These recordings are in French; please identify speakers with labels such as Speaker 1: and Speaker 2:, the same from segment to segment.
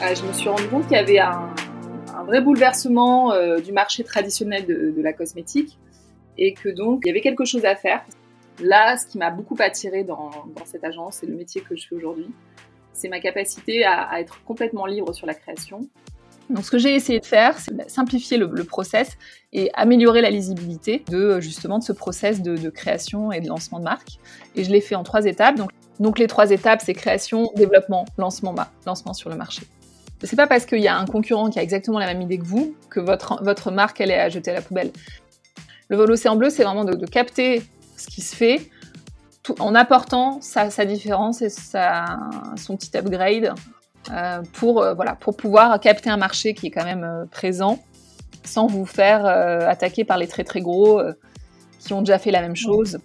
Speaker 1: je me suis rendu compte qu'il y avait un, vrai bouleversement du marché traditionnel de, la cosmétique et que donc il y avait quelque chose à faire. Là, ce qui m'a beaucoup attiré dans, cette agence et le métier que je fais aujourd'hui, c'est ma capacité à, être complètement libre sur la création.
Speaker 2: Donc, ce que j'ai essayé de faire, c'est simplifier le, process et améliorer la lisibilité de justement de ce process de, création et de lancement de marque. Et je l'ai fait en trois étapes. Donc, donc les trois étapes, c'est création, développement, lancement, lancement sur le marché. C'est pas parce qu'il y a un concurrent qui a exactement la même idée que vous que votre, votre marque elle est à jeter à la poubelle. Le vol océan bleu, c'est vraiment de, capter ce qui se fait en apportant sa, différence et son petit upgrade euh, pour, euh, voilà, pour pouvoir capter un marché qui est quand même euh, présent sans vous faire attaquer par les très très gros qui ont déjà fait la même chose.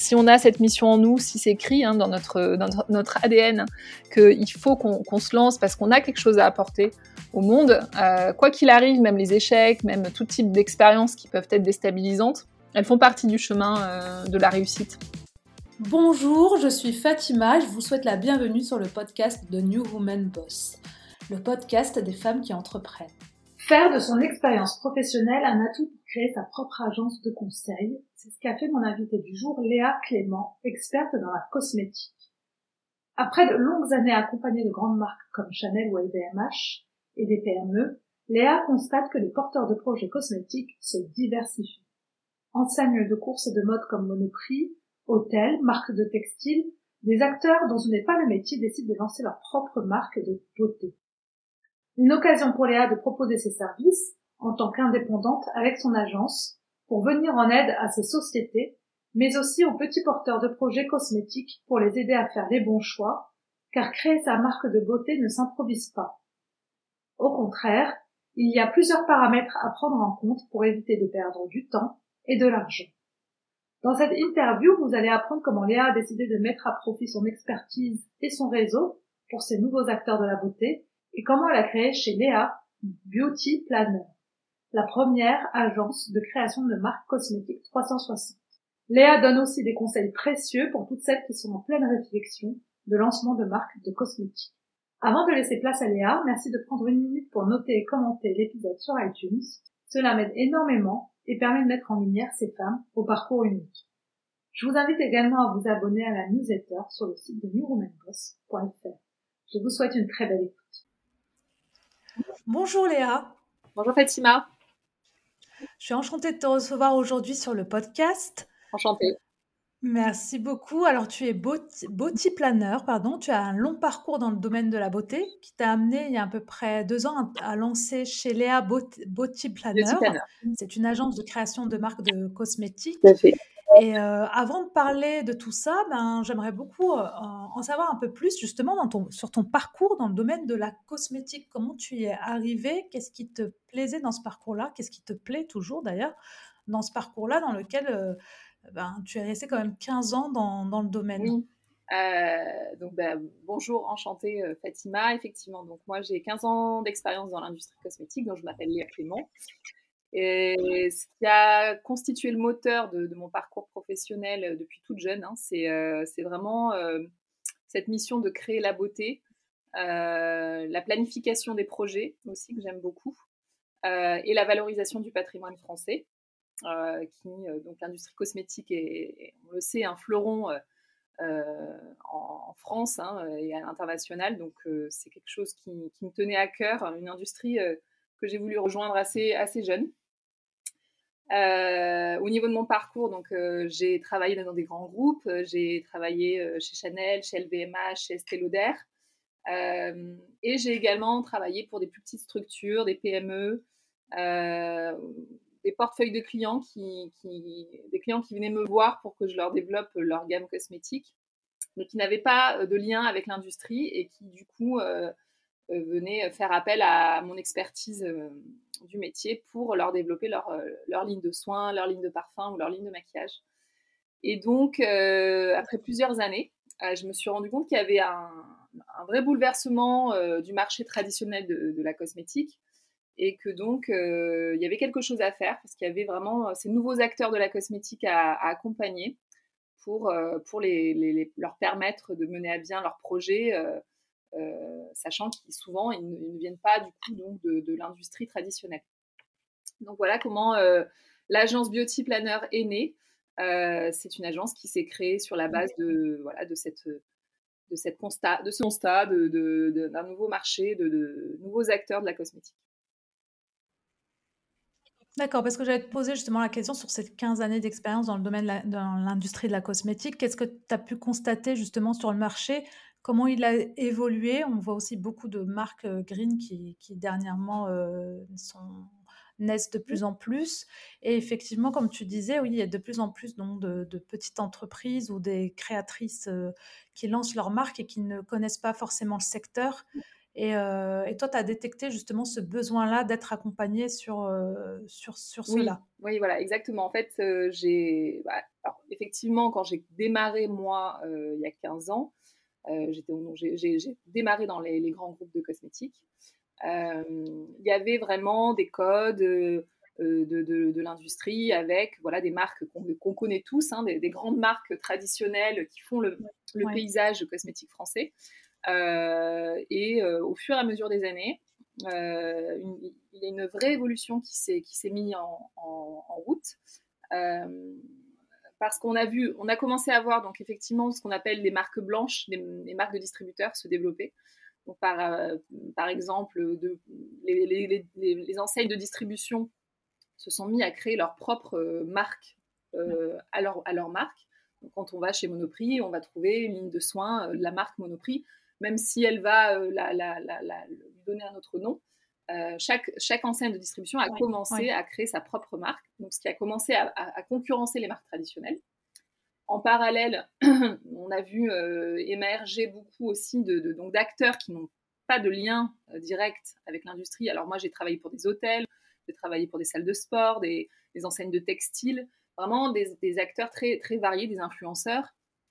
Speaker 2: Si on a cette mission en nous, si c'est écrit hein, dans, notre, notre, ADN qu'il faut qu'on se lance parce qu'on a quelque chose à apporter au monde, quoi qu'il arrive, même les échecs, même tout type d'expériences qui peuvent être déstabilisantes, elles font partie du chemin de la réussite.
Speaker 3: Bonjour, je suis Fatima, je vous souhaite la bienvenue sur le podcast de New Woman Boss, le podcast des femmes qui entreprennent. Faire de son expérience professionnelle un atout pour créer sa propre agence de conseil, c'est ce qu'a fait mon invité du jour, Léa Clément, experte dans la cosmétique. Après de longues années accompagnée de grandes marques comme Chanel ou LVMH et des PME, Léa constate que les porteurs de projets cosmétiques se diversifient. Enseigne de courses et de mode comme Monoprix, hôtels, marques de textiles, des acteurs dont ce n'est pas le métier décident de lancer leur propre marque de beauté. Une occasion pour Léa de proposer ses services en tant qu'indépendante avec son agence pour venir en aide à ces sociétés, mais aussi aux petits porteurs de projets cosmétiques pour les aider à faire les bons choix, car créer sa marque de beauté ne s'improvise pas. Au contraire, il y a plusieurs paramètres à prendre en compte pour éviter de perdre du temps et de l'argent. Dans cette interview, vous allez apprendre comment Léa a décidé de mettre à profit son expertise et son réseau pour ces nouveaux acteurs de la beauté et comment elle a créé chez Léa Beauty Planner, la première agence de création de marques cosmétiques 360. Léa donne aussi des conseils précieux pour toutes celles qui sont en pleine réflexion de lancement de marques de cosmétiques. Avant de laisser place à Léa, merci de prendre une minute pour noter et commenter l'épisode sur iTunes. Cela m'aide énormément et permet de mettre en lumière ces femmes au parcours unique. Je vous invite également à vous abonner à la newsletter sur le site de newwomanboss.fr. Je vous souhaite une très belle écoute. Bonjour Léa.
Speaker 1: Bonjour Fatima.
Speaker 3: Je suis enchantée de te recevoir aujourd'hui sur le podcast.
Speaker 1: Enchantée.
Speaker 3: Merci beaucoup. Alors, tu es beauty, planner, pardon. Tu as un long parcours dans le domaine de la beauté qui t'a amené il y a à peu près deux ans à lancer chez Léa Beauty, Planner. C'est une agence de création de marques de cosmétiques. Et euh, avant de parler de tout ça, ben, j'aimerais beaucoup euh, en savoir un peu plus justement sur ton parcours dans le domaine de la cosmétique. Comment tu y es arrivé Qu'est-ce qui te plaisait dans ce parcours-là? Qu'est-ce qui te plaît toujours d'ailleurs dans ce parcours-là dans lequel euh, ben, tu es resté quand même 15 ans dans, le domaine?
Speaker 1: Oui. Donc, ben, bonjour, enchantée Fatima. Effectivement, donc moi j'ai 15 ans d'expérience dans l'industrie cosmétique, donc je m'appelle Léa Clément. Et ce qui a constitué le moteur de, mon parcours professionnel euh, depuis toute jeune, hein, c'est vraiment cette mission de créer la beauté, la planification des projets aussi que j'aime beaucoup, et la valorisation du patrimoine français. Euh, qui, euh, donc l'industrie cosmétique est, on le sait, un fleuron euh, en, France hein, et à l'international. Donc c'est quelque chose qui, me tenait à cœur, une industrie que j'ai voulu rejoindre assez jeune. Au niveau de mon parcours, donc j'ai travaillé dans des grands groupes, j'ai travaillé chez Chanel, chez LVMH, chez Estée Lauder, et j'ai également travaillé pour des plus petites structures, des PME, des portefeuilles de clients qui, des clients qui venaient me voir pour que je leur développe leur gamme cosmétique, mais qui n'avaient pas euh, de lien avec l'industrie et qui du coup euh, euh, venaient faire appel à mon expertise du métier pour leur développer leur, leur, ligne de soins, leur ligne de parfum ou leur ligne de maquillage. Et donc, après plusieurs années, je me suis rendu compte qu'il y avait un, vrai bouleversement du marché traditionnel de la cosmétique et que donc euh, il y avait quelque chose à faire parce qu'il y avait vraiment euh, ces nouveaux acteurs de la cosmétique à, accompagner pour, euh, pour les, leur permettre de mener à bien leur projet sachant qu'ils souvent ils ne, viennent pas du coup donc de, l'industrie traditionnelle. Donc voilà comment l'agence Beauty Planner est née. c'est une agence qui s'est créée sur la base de voilà de cette de constat de ce constat d'un nouveau marché de nouveaux acteurs de la cosmétique.
Speaker 3: D'accord, parce que j'allais te poser justement la question sur ces 15 années d'expérience dans le domaine de dans l'industrie de la cosmétique. Qu'est-ce que tu as pu constater justement sur le marché? Comment il a évolué? On voit aussi beaucoup de marques, euh, green qui qui dernièrement, euh, sont naissent de plus en plus et effectivement, comme tu disais, oui, il y a de plus en plus donc de de petites entreprises ou des créatrices, euh, qui lancent leur marque et qui ne connaissent pas forcément le secteur euh, et, toi, tu as détecté justement ce besoin-là d'être accompagné sur, sur, sur cela.
Speaker 1: Oui, voilà, exactement. En fait, j'ai. Bah, effectivement, quand j'ai démarré, moi, il y a 15 ans, j'ai démarré dans les, les, grands groupes de cosmétiques. Il y avait vraiment des codes. de, de, de l'industrie avec voilà des marques qu'on connaît tous, hein, des, grandes marques traditionnelles qui font le, le paysage cosmétique français. Euh, et euh, au fur et à mesure des années, euh, il y a une vraie évolution qui s'est mise en, en, route parce qu'on a vu, on a commencé à voir donc effectivement ce qu'on appelle les marques blanches, les, marques de distributeurs se développer. Donc par, par exemple, de, les, les, les, enseignes de distribution se sont mis à créer leur propre marque euh, à, leur, à leur marque. Donc quand on va chez Monoprix, on va trouver une ligne de soins de la marque Monoprix même si elle va euh, lui donner un autre nom. Euh, chaque, chaque enseigne de distribution a commencé à créer sa propre marque, donc ce qui a commencé à, concurrencer les marques traditionnelles. En parallèle, on a vu euh, émerger beaucoup aussi de, donc d'acteurs qui n'ont pas de lien direct avec l'industrie. Alors moi, j'ai travaillé pour des hôtels, j'ai travaillé pour des salles de sport, des, enseignes de textiles, vraiment des, acteurs très, très variés, des influenceurs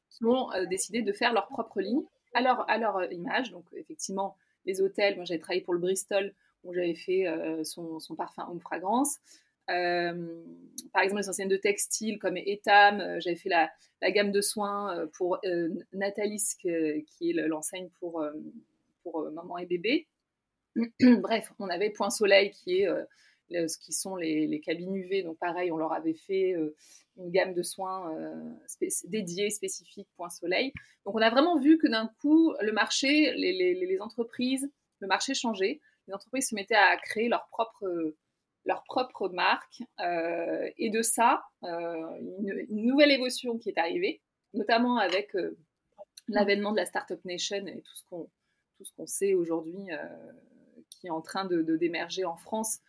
Speaker 1: qui ont décidé de faire leur propre ligne à leur, euh, image. Donc, effectivement, les hôtels, moi j'avais travaillé pour le Bristol, où j'avais fait euh, son, parfum Home Fragrance. Euh, par exemple, les enseignes de textile comme Etam, j'avais fait la, gamme de soins pour Nathalie, qui est l'enseigne pour, maman et bébé. Bref, on avait Point Soleil qui est ce qui sont les, cabines UV. Donc pareil, on leur avait fait euh, une gamme de soins euh, dédiés, spécifiques, point soleil. Donc on a vraiment vu que d'un coup, le marché, les, entreprises, le marché changeait. Les entreprises se mettaient à créer leur propre, marque. Euh, et de ça, une, nouvelle évolution qui est arrivée, notamment avec l'avènement de la Startup Nation et tout ce qu'on tout ce qu'on sait aujourd'hui qui est en train de d'émerger en France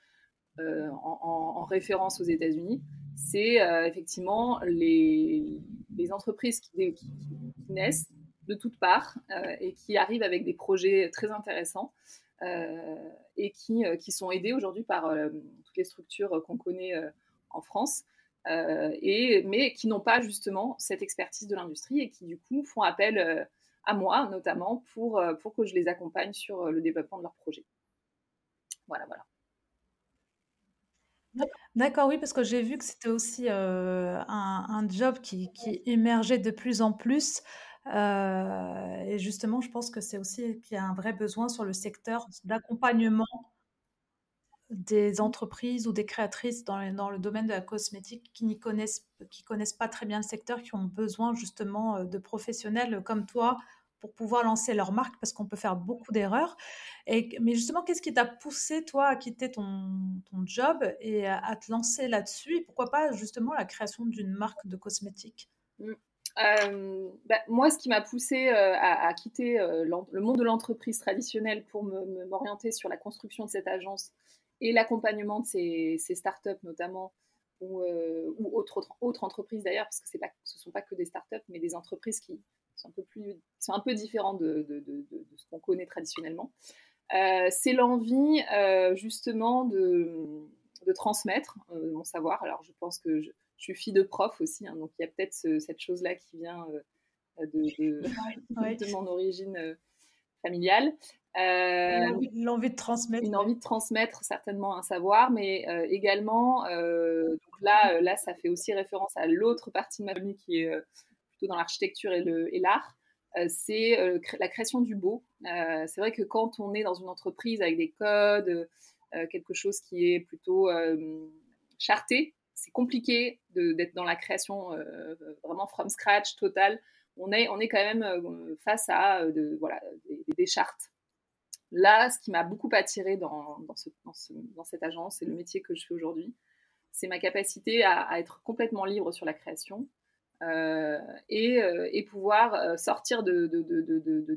Speaker 1: euh, en, référence aux États-Unis, c'est euh, effectivement les, entreprises qui, naissent de toutes parts euh, et qui arrivent avec des projets très intéressants et qui, qui, sont aidés aujourd'hui par toutes les structures qu'on connaît en France. et, mais qui n'ont pas justement cette expertise de l'industrie et qui du coup font appel à moi notamment pour, pour que je les accompagne sur le développement de leurs projets. Voilà, voilà.
Speaker 3: D'accord, oui, parce que j'ai vu que c'était aussi, euh, un job qui qui émergeait de plus en plus, euh, et justement, je pense que c'est aussi qu'il y a un vrai besoin sur le secteur d'accompagnement des entreprises ou des créatrices dans le domaine de la cosmétique qui n'y connaissent pas très bien le secteur, qui ont besoin justement, euh, de professionnels comme toi pour pouvoir lancer leur marque parce qu'on peut faire beaucoup d'erreurs. Mais justement, qu'est-ce qui t'a poussé, toi, à quitter ton, job et à, te lancer là-dessus pourquoi pas, justement, la création d'une marque de cosmétiques mmh.
Speaker 1: Euh, bah, moi, ce qui m'a poussé euh, à, quitter euh, le monde de l'entreprise traditionnelle pour m'orienter sur la construction de cette agence et l'accompagnement de ces, startups notamment, ou, autres, entreprises d'ailleurs, parce que ce ne sont pas que des startups, mais des entreprises qui, sont un peu plus, sont un peu différents de, ce qu'on connaît traditionnellement. C'est l'envie justement de, transmettre mon savoir. Alors je pense que je, suis fille de prof aussi, hein, donc il y a peut-être cette chose-là qui vient de, mon origine familiale.
Speaker 3: L'envie de transmettre.
Speaker 1: Une envie de transmettre certainement un savoir, mais également, donc là, là, ça fait aussi référence à l'autre partie de ma famille qui est dans l'architecture et l'art.
Speaker 4: c'est la création du beau. c'est vrai que quand on est dans une entreprise avec des codes, quelque chose qui est plutôt charté, c'est compliqué d'être dans la création vraiment from scratch, total. On est, on est quand même face à de, voilà, des, chartes. Là, ce qui m'a beaucoup attiré dans, cette agence et le métier que je fais aujourd'hui, c'est ma capacité à, être complètement libre sur la création euh, et, euh, pouvoir euh, sortir de,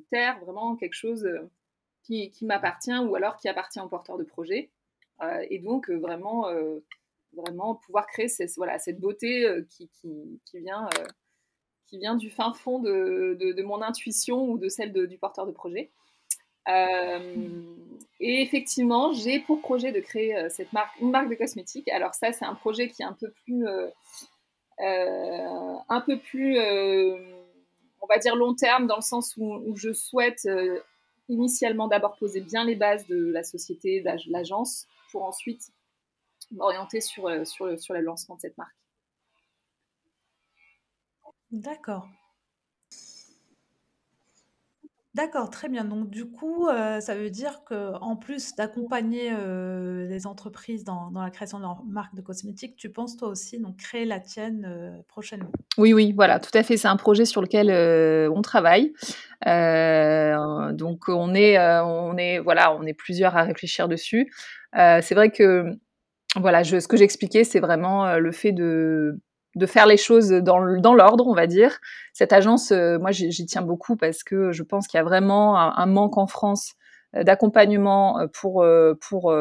Speaker 4: terre vraiment quelque chose qui, qui m'appartient ou alors qui appartient au porteur de projet. et donc vraiment, vraiment pouvoir créer cette, voilà, cette beauté qui, qui, qui vient, qui vient du fin fond de, mon intuition ou de celle du porteur de projet. et effectivement, j'ai pour projet de créer cette marque, une marque de cosmétiques. Alors ça, c'est un projet qui est un peu plus euh, un peu plus, euh, on va dire, long terme, dans le sens où, je souhaite euh, initialement d'abord poser bien les bases de la société, de l'agence, pour ensuite m'orienter sur, sur, sur le lancement de cette marque.
Speaker 3: D'accord. D'accord, très bien. Donc du coup, euh, ça veut dire qu'en plus d'accompagner, euh, les entreprises dans dans la création de leur marque de cosmétiques, tu penses toi aussi donc créer la tienne, euh, prochainement?
Speaker 1: Oui, oui, voilà, tout à fait. C'est un projet sur lequel, on travaille. donc on est, on est voilà, on est plusieurs à réfléchir dessus. c'est vrai que, voilà, je ce que j'expliquais, c'est vraiment, le fait de de faire les choses dans, l'ordre, on va dire. Cette agence, euh, moi, j'y tiens beaucoup parce que je pense qu'il y a vraiment un, manque en France euh, d'accompagnement euh, pour, pour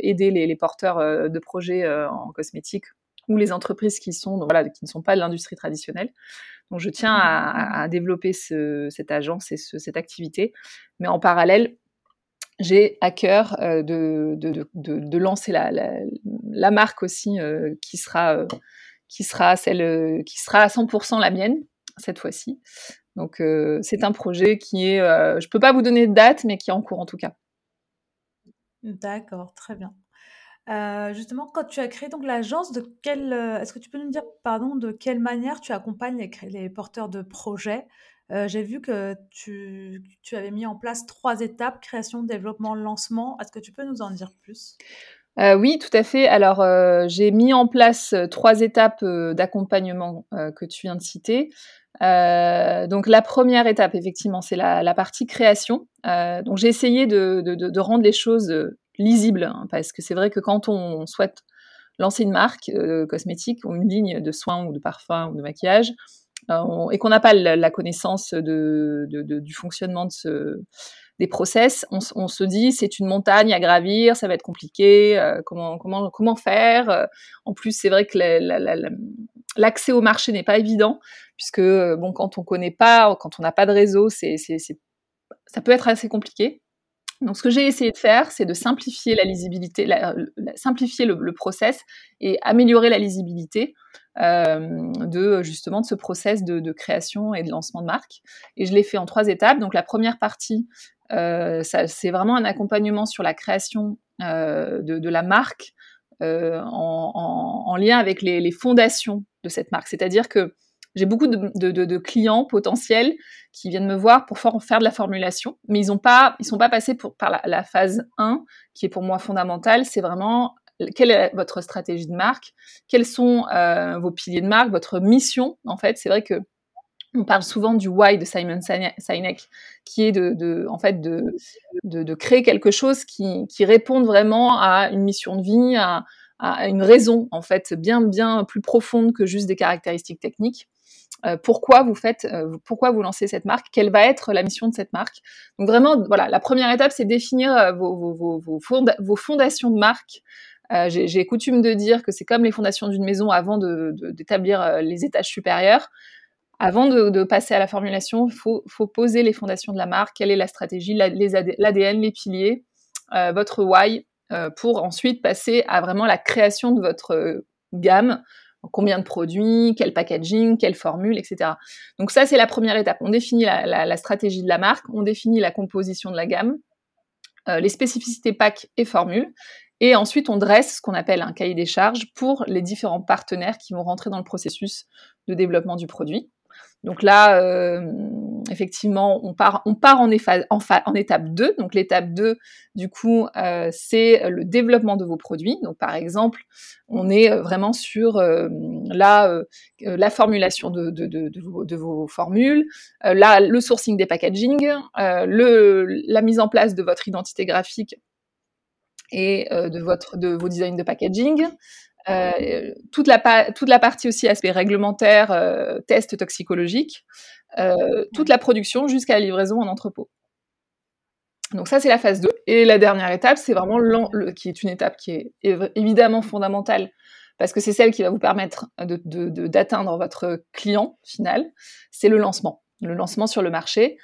Speaker 1: aider les, porteurs de projets en cosmétique ou les entreprises qui sont voilà, qui ne sont pas de l'industrie traditionnelle. Donc, je tiens à, développer cette agence et cette activité, mais en parallèle, j'ai à cœur de, de, lancer la, la, marque aussi qui sera qui sera celle euh, qui sera à 100% la mienne cette fois-ci. Donc euh, c'est un projet qui est, euh, je peux pas vous donner de date, mais qui est en cours en tout cas.
Speaker 3: D'accord, très bien. justement, quand tu as créé donc l'agence, de quelle, est-ce que tu peux nous dire, pardon, de quelle manière tu accompagnes les, les porteurs de projets? J'ai vu que tu, tu, avais mis en place trois étapes création, développement, lancement. Est-ce que tu peux nous en dire plus?
Speaker 1: Euh, oui, tout à fait. Alors, euh, j'ai mis en place euh, trois étapes d'accompagnement que tu viens de citer. donc, la première étape, effectivement, c'est la, partie création. donc, j'ai essayé de, rendre les choses lisibles, hein, parce que c'est vrai que quand on souhaite lancer une marque cosmétique ou une ligne de soins ou de parfums ou de maquillage, et qu'on n'a pas la, connaissance du fonctionnement de ce, des process, on, se dit c'est une montagne à gravir, ça va être compliqué, euh, comment, faire euh. En plus, c'est vrai que l'accès au marché n'est pas évident, puisque euh, bon, quand on connaît pas, quand on n'a pas de réseau, c'est, ça peut être assez compliqué. Donc, ce que j'ai essayé de faire, c'est de simplifier la lisibilité, simplifier le, process et améliorer la lisibilité de justement de ce process de, de, création et de lancement de marque. Et je l'ai fait en trois étapes. Donc, la première partie, c'est vraiment un accompagnement sur la création euh, de, la marque euh, en, lien avec les, fondations de cette marque. C'est-à-dire que j'ai beaucoup de, clients potentiels qui viennent me voir pour faire de la formulation, mais ils ne sont pas passés par la, phase 1, qui est pour moi fondamentale. C'est vraiment quelle est votre stratégie de marque, quels sont vos piliers de marque, votre mission. En fait, c'est vrai que on parle souvent du why de Simon Sinek, qui est de, en fait, de, de, créer quelque chose qui, qui réponde vraiment à une mission de vie, à, une raison, en fait, bien, bien plus profonde que juste des caractéristiques techniques. Euh, pourquoi vous faites, euh, pourquoi vous lancez cette marque, quelle va être la mission de cette marque? Donc vraiment, voilà, la première étape, c'est définir euh, vos, vos, fondations de marque. J'ai coutume de dire que c'est comme les fondations d'une maison avant d'établir les étages supérieurs avant de, passer à la formulation, il faut, poser les fondations de la marque, quelle est la stratégie, l'ADN, les piliers, euh, votre why, euh, pour ensuite passer à vraiment la création de votre euh, gamme, combien de produits, quel packaging, quelle formule, etc. Donc ça, c'est la première étape. On définit la, stratégie de la marque, on définit la composition de la gamme, les spécificités pack et formules, et ensuite on dresse ce qu'on appelle un cahier des charges pour les différents partenaires qui vont rentrer dans le processus de développement du produit. Donc là, euh, effectivement, on part, en, étape 2. Donc l'étape 2, du coup, euh, c'est le développement de vos produits. Donc par exemple, on est vraiment sur euh, la, la formulation de, vos, formules, là, le sourcing des packaging, la mise en place de votre identité graphique et de, de vos designs de packaging, euh, toute, la toute la partie aussi aspect réglementaire, euh, test toxicologique, euh, toute la production jusqu'à la livraison en entrepôt. Donc ça, c'est la phase 2. Et la dernière étape, c'est vraiment le, qui est une étape qui est évidemment fondamentale parce que c'est celle qui va vous permettre d'atteindre de, votre client final, c'est le lancement. Le lancement sur le marché.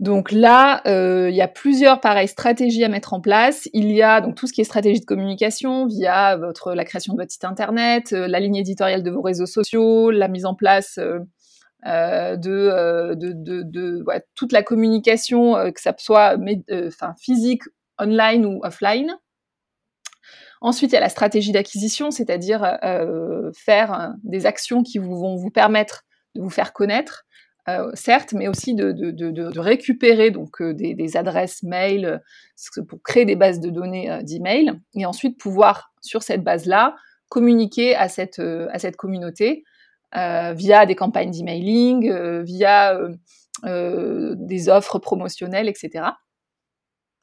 Speaker 1: Donc là, euh, il y a plusieurs pareilles stratégies à mettre en place. Il y a donc tout ce qui est stratégie de communication via la création de votre site internet, euh, la ligne éditoriale de vos réseaux sociaux, la mise en place euh, de, toute la communication, que ça soit physique, online ou offline. Ensuite, il y a la stratégie d'acquisition, c'est-à-dire faire des actions qui vont vous permettre de vous faire connaître euh, certes, mais aussi de, récupérer donc euh, des, adresses mail euh, pour créer des bases de données d'email et ensuite pouvoir sur cette base-là communiquer à cette à cette communauté via des campagnes d'emailing, via des offres promotionnelles, etc.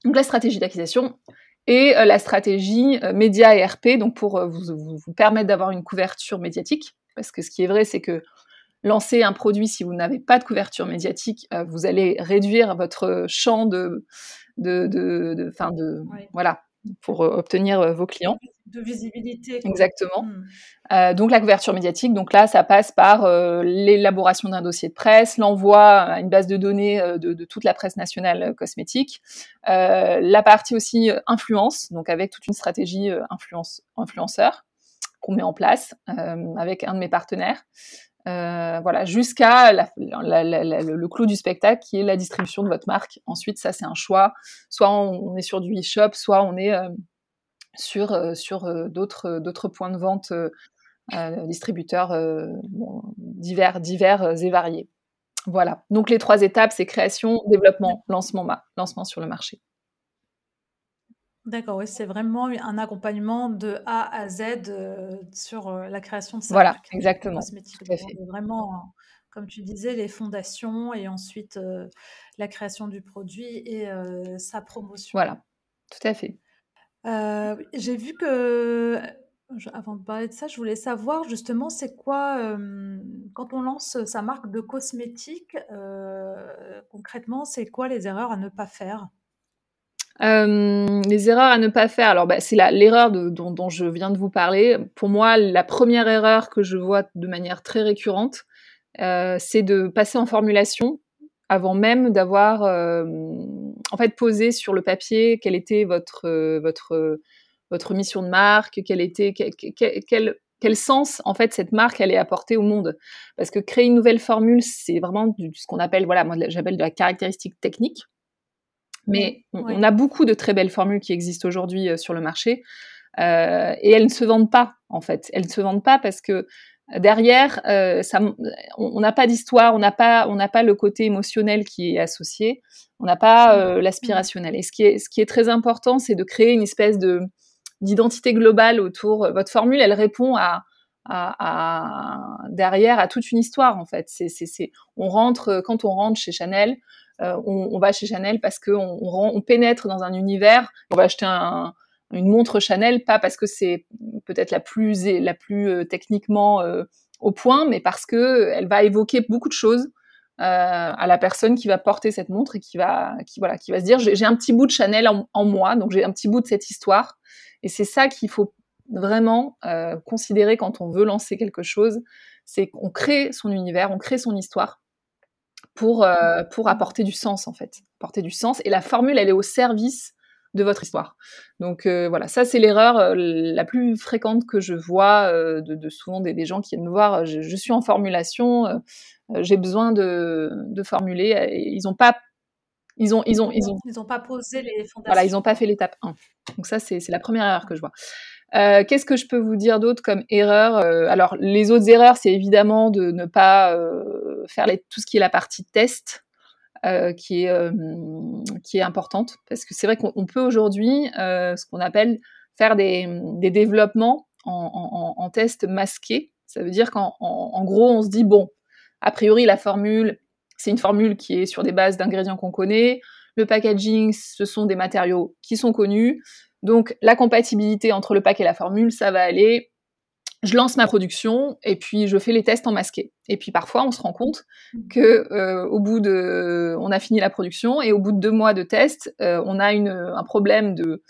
Speaker 1: Donc la stratégie d'acquisition et la stratégie média et RP, donc pour vous permettre d'avoir une couverture médiatique, parce que ce qui est vrai, c'est que lancer un produit si vous n'avez pas de couverture médiatique, euh, vous allez réduire votre champ de, de, de, de, de voilà, pour euh, obtenir euh, vos clients.
Speaker 3: De visibilité.
Speaker 1: Exactement. Hmm. donc la couverture médiatique, donc là, ça passe par l'élaboration d'un dossier de presse, l'envoi à une base de données de, de, toute la presse nationale cosmétique, la partie aussi influence, donc avec toute une stratégie influence, influenceur qu'on met en place avec un de mes partenaires. Euh, voilà, jusqu'à le clou du spectacle qui est la distribution de votre marque. Ensuite, ça c'est un choix. Soit on, est sur du e-shop, soit on est euh, sur, euh, d'autres points de vente distributeurs divers, divers et variés. Voilà. Donc les trois étapes, c'est création, développement, lancement, lancement sur le marché.
Speaker 3: D'accord, oui, c'est vraiment un accompagnement de A à Z euh, sur euh, la création de sa
Speaker 1: Voilà, exactement.
Speaker 3: cosmétique. vraiment, comme tu disais, les fondations et ensuite euh, la création du produit et sa promotion.
Speaker 1: Voilà, tout à fait.
Speaker 3: j'ai vu que, avant de parler de ça, je voulais savoir justement, c'est quoi, quand on lance sa marque de cosmétique, concrètement, c'est quoi les erreurs à ne pas faire?
Speaker 1: Euh, les erreurs à ne pas faire. Alors, bah, c'est l'erreur dont, je viens de vous parler. Pour moi, la première erreur que je vois de manière très récurrente, euh, c'est de passer en formulation avant même d'avoir, euh, en fait, posé sur le papier quelle était votre votre mission de marque, quel était quel, quel, quel sens en fait cette marque allait apporter au monde parce que créer une nouvelle formule c'est vraiment ce qu'on appelle voilà moi j'appelle de la caractéristique technique mais on, a beaucoup de très belles formules qui existent aujourd'hui euh, sur le marché euh, et elles ne se vendent pas en fait. Elles ne se vendent pas parce que derrière, euh, ça, on n'a pas d'histoire, on n'a pas, on n'a pas le côté émotionnel qui est associé, on n'a pas euh, l'aspirationnel. Et ce qui est, ce qui est très important, c'est de créer une espèce de d'identité globale autour. Votre formule, elle répond à, à, à, derrière à toute une histoire en fait. C'est, c'est, on rentre quand on rentre chez Chanel, euh, on, va chez Chanel parce qu'on on, pénètre dans un univers. On va acheter une montre Chanel, pas parce que c'est peut-être la plus, la plus euh, techniquement euh, au point, mais parce que elle va évoquer beaucoup de choses à la personne qui va porter cette montre et qui va, qui voilà, qui va se dire j'ai un petit bout de Chanel en, moi, donc j'ai un petit bout de cette histoire. Et c'est ça qu'il faut vraiment considérer quand on veut lancer quelque chose, c'est qu'on crée son univers, on crée son histoire pour, euh, pour apporter du sens, en fait. Apporter du sens. Et la formule, elle est au service de votre histoire. Donc euh, voilà, ça c'est l'erreur euh, la plus fréquente que je vois de, souvent des, gens qui viennent me voir. Je, suis en formulation, j'ai besoin de, de formuler. ils n'ont pas, ils ont, ils ont,
Speaker 3: ils ont, ils ont pas posé les fondations.
Speaker 1: Voilà, ils n'ont pas fait l'étape 1. Donc ça c'est la première erreur que je vois. Qu'est-ce que je peux vous dire d'autre comme erreur Alors, les autres erreurs, c'est évidemment de ne pas faire les, tout ce qui est la partie test. qui, est, qui est importante parce que c'est vrai qu'on peut aujourd'hui ce qu'on appelle faire des, des développements en, en, en, test masqué. Ça veut dire qu'en en, gros, on se dit, bon, a priori, la formule, c'est une formule qui est sur des bases d'ingrédients qu'on connaît. Le packaging, ce sont des matériaux qui sont connus. Donc, la compatibilité entre le pack et la formule, ça va aller. Je lance ma production et puis je fais les tests en masqué. Et puis parfois, on se rend compte que euh, au bout de, on a fini la production et au bout de deux mois de tests, euh, on a une, un problème de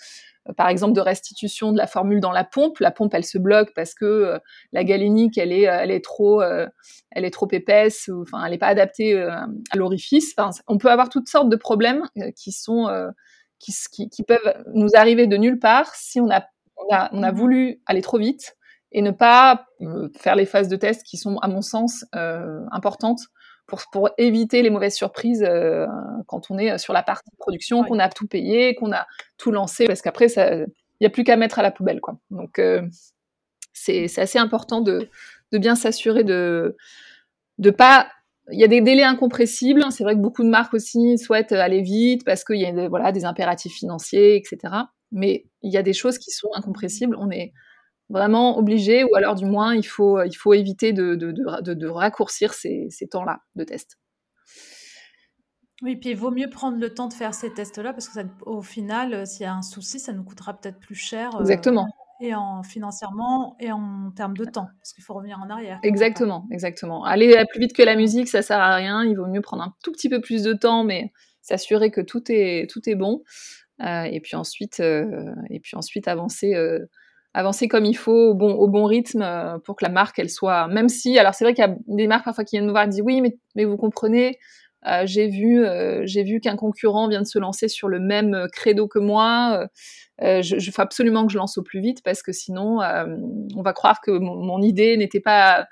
Speaker 1: par exemple de restitution de la formule dans la pompe. La pompe, elle se bloque parce que euh, la galénique, elle est, elle est trop, euh, elle est trop épaisse, ou, enfin, elle n'est pas adaptée euh, à l'orifice. Enfin, on peut avoir toutes sortes de problèmes qui sont, qui, qui, qui, peuvent nous arriver de nulle part si on a, on a, on a mmh voulu aller trop vite et ne pas faire les phases de test qui sont, à mon sens, importantes pour, pour, éviter les mauvaises surprises euh, quand on est sur la partie production, qu'on a tout payé, qu'on a tout lancé, parce qu'après, il n'y a plus qu'à mettre à la poubelle. Quoi. Donc, euh, c'est assez important de, de bien s'assurer de de pas il y a des délais incompressibles. C'est vrai que beaucoup de marques aussi souhaitent aller vite parce qu'il y a voilà, des impératifs financiers, etc. Mais il y a des choses qui sont incompressibles. On est, vraiment obligé, ou alors du moins il faut, il faut éviter de, de, de, de raccourcir ces, ces temps-là de test.
Speaker 3: Oui, puis il vaut mieux prendre le temps de faire ces tests-là parce que ça, au final, euh, s'il y a un souci, ça nous coûtera peut-être plus cher.
Speaker 1: Euh, exactement.
Speaker 3: Et en financièrement et en termes de temps, parce qu'il faut revenir en arrière.
Speaker 1: Exactement, exactement. Aller plus vite que la musique, ça sert à rien. Il vaut mieux prendre un tout petit peu plus de temps, mais s'assurer que tout est tout est bon. Euh, et puis ensuite, et puis ensuite avancer avancer comme il faut au bon, au bon rythme euh, pour que la marque elle soit même si alors c'est vrai qu'il y a des marques parfois qui viennent nous voir et disent oui mais, mais vous comprenez euh, j'ai vu euh, j'ai vu qu'un concurrent vient de se lancer sur le même credo que moi. Euh, je, je faut absolument que je lance au plus vite parce que sinon on va croire que mon, idée n'était pas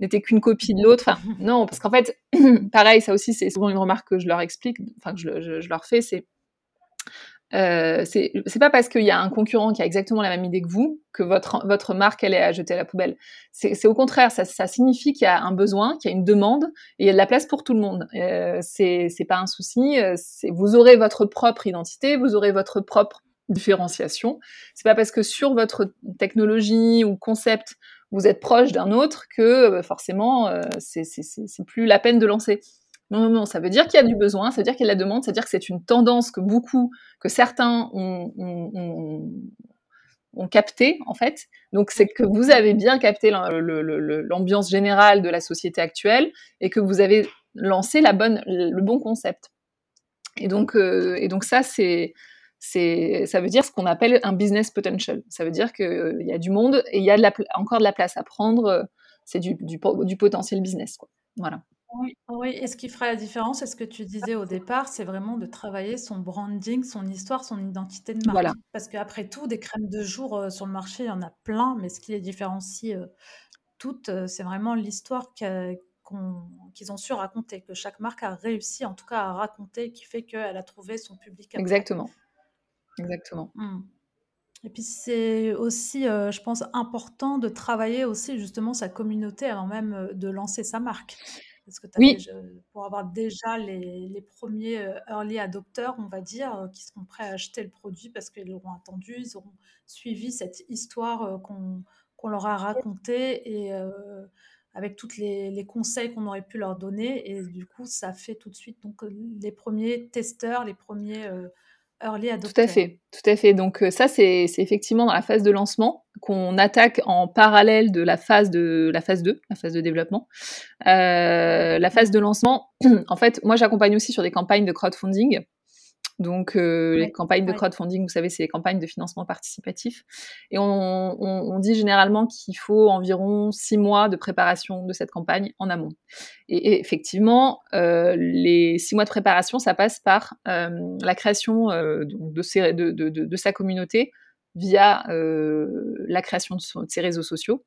Speaker 1: n'était qu'une copie de l'autre. Enfin non parce qu'en fait pareil ça aussi c'est souvent une remarque que je leur explique enfin que je, je leur fais c'est euh, c'est pas parce qu'il y a un concurrent qui a exactement la même idée que vous que votre, votre marque elle est à jeter à la poubelle. C'est au contraire, ça, ça signifie qu'il y a un besoin, qu'il y a une demande et il y a de la place pour tout le monde. Euh, c'est pas un souci. Euh, vous aurez votre propre identité, vous aurez votre propre différenciation. C'est pas parce que sur votre technologie ou concept vous êtes proche d'un autre que euh, forcément euh, c'est plus la peine de lancer. Non, non, non, ça veut dire qu'il y a du besoin, ça veut dire qu'il y a de la demande, ça veut dire que c'est une tendance que beaucoup, que certains ont, ont, capté, en fait. Donc, c'est que vous avez bien capté l'ambiance générale de la société actuelle et que vous avez lancé le bon concept. Et donc, euh, ça, ça veut dire ce qu'on appelle un business potential. Ça veut dire qu'il euh, y a du monde et il y a encore de la place à prendre. C'est du, potentiel business. Voilà.
Speaker 3: Oui, oui, et ce qui ferait la différence, c'est ce que tu disais au départ, c'est vraiment de travailler son branding, son histoire, son identité de marque.
Speaker 1: Voilà.
Speaker 3: Parce qu'après tout, des crèmes de jour euh, sur le marché, il y en a plein, mais ce qui les différencie euh, toutes, euh, c'est vraiment l'histoire qu'ils ont su raconter, que chaque marque a réussi en tout cas à raconter, qui fait qu'elle a trouvé son public.
Speaker 1: Exactement. Exactement.
Speaker 3: Mmh. Et puis c'est aussi, je pense, important de travailler aussi justement sa communauté avant même de lancer sa marque. Parce que
Speaker 1: oui.
Speaker 3: pour avoir déjà les, les, premiers euh, early adopteurs, on va dire, euh, qui seront prêts à acheter le produit parce qu'ils l'auront attendu, ils auront suivi cette histoire euh, qu'on leur a racontée et avec tous les, les, conseils qu'on aurait pu leur donner. Et du coup, ça fait tout de suite donc, les premiers testeurs, les premiers early.
Speaker 1: Tout à fait, tout à fait. Donc ça, c'est effectivement dans la phase de lancement qu'on attaque en parallèle de la phase de la phase 2, la phase de développement. Euh, la phase de lancement, en fait, moi j'accompagne aussi sur des campagnes de crowdfunding. Donc euh, les campagnes de crowdfunding, vous savez, c'est les campagnes de financement participatif. Et on, on, on dit généralement qu'il faut environ six mois de préparation de cette campagne en amont. Et, et effectivement, euh, les six mois de préparation, ça passe par euh, la création euh, de, de, de, de, sa communauté via euh, la création de, son, de, ses réseaux sociaux.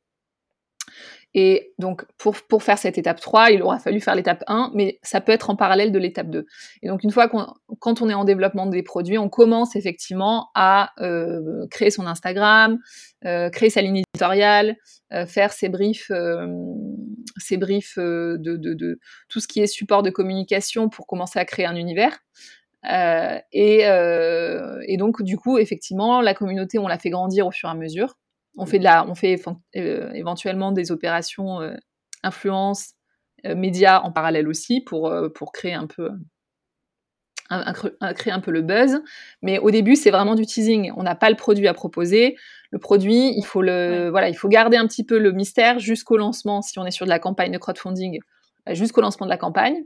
Speaker 1: Et donc, pour, pour faire cette étape 3, il aura fallu faire l'étape 1, mais ça peut être en parallèle de l'étape 2. Et donc, une fois qu'on, quand on est en développement des produits, on commence effectivement à euh, créer son Instagram, euh, créer sa ligne éditoriale, euh, faire ses briefs, euh, ses briefs euh, de, de, de, tout ce qui est support de communication pour commencer à créer un univers. Et, et, donc, du coup, effectivement, la communauté, on la fait grandir au fur et à mesure. On fait, de la, on fait euh, éventuellement des opérations euh, influence, euh, médias en parallèle aussi pour, pour créer un peu un, un, créer un peu le buzz. Mais au début, c'est vraiment du teasing. On n'a pas le produit à proposer. Le produit, il faut le, ouais. voilà, il faut garder un petit peu le mystère jusqu'au lancement. Si on est sur de la campagne de crowdfunding, jusqu'au lancement de la campagne.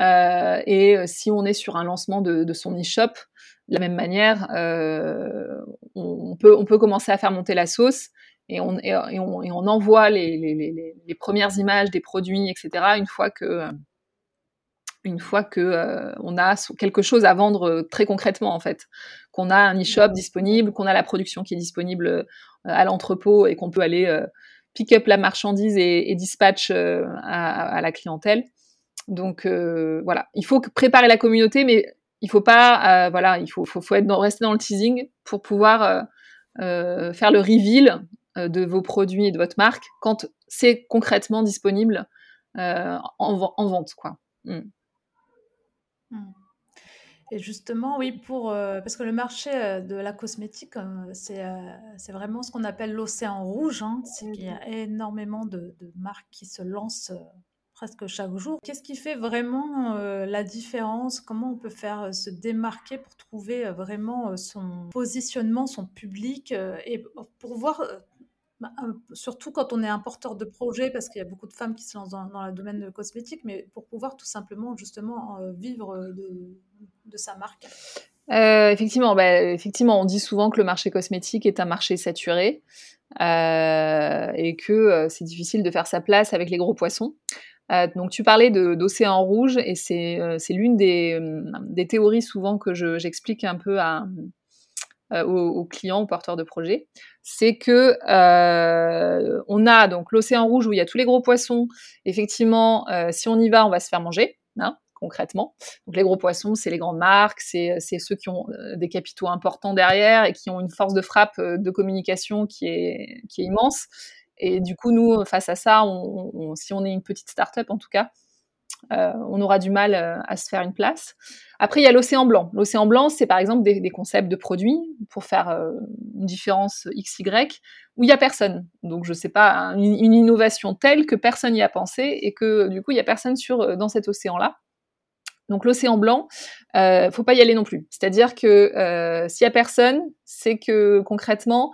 Speaker 1: Et si on est sur un lancement de, de son e-shop, de la même manière, euh, on, peut, on peut commencer à faire monter la sauce et on, et, on, et on envoie les, les, les, les, premières images des produits, etc. Une fois que, une fois que euh, on a quelque chose à vendre euh, très concrètement en fait, qu'on a un e-shop disponible, qu'on a la production qui est disponible à l'entrepôt et qu'on peut aller pick up la marchandise et, et dispatch à, à, la clientèle. Donc voilà, il faut préparer la communauté, mais il faut pas, euh, voilà, il faut, faut, faut être dans, rester dans le teasing pour pouvoir euh, euh, faire le reveal de vos produits et de votre marque quand c'est concrètement disponible en, en, vente, quoi. Mm.
Speaker 3: Et justement, oui, pour, euh, parce que le marché de la cosmétique, euh, c'est euh, vraiment ce qu'on appelle l'océan rouge. Hein. C'est qu'il y a énormément de, de, marques qui se lancent presque chaque jour. Qu'est-ce qui fait vraiment euh, la différence? Comment on peut faire euh, se démarquer pour trouver euh, vraiment son positionnement, son public et pour voir bah, surtout quand on est un porteur de projet, parce qu'il y a beaucoup de femmes qui se lancent dans, le domaine de cosmétique, mais pour pouvoir tout simplement justement vivre de, sa marque.
Speaker 1: Effectivement, bah, effectivement, on dit souvent que le marché cosmétique est un marché saturé et que c'est difficile de faire sa place avec les gros poissons. Euh, donc tu parlais d'océan rouge et c'est euh, l'une des, euh, des, théories souvent que j'explique je, un peu à, aux, aux, clients, aux porteurs de projets. C'est que on a donc l'océan rouge où il y a tous les gros poissons. Effectivement, si on y va, on va se faire manger. Hein, concrètement. Donc les gros poissons, c'est les grandes marques, c'est ceux qui ont des capitaux importants derrière et qui ont une force de frappe de communication qui est, qui est immense. Et du coup, nous, face à ça, si on est une petite start-up en tout cas, euh, on aura du mal euh, à se faire une place. Après, il y a l'océan blanc. L'océan blanc, c'est par exemple des, concepts de produits pour faire euh, une différence XY où il y a personne. Donc, je sais pas, une, innovation telle que personne n'y a pensé et que du coup, il y a personne dans cet océan-là. Donc l'océan blanc, euh, faut pas y aller non plus. C'est-à-dire que s'il y a personne, c'est que concrètement,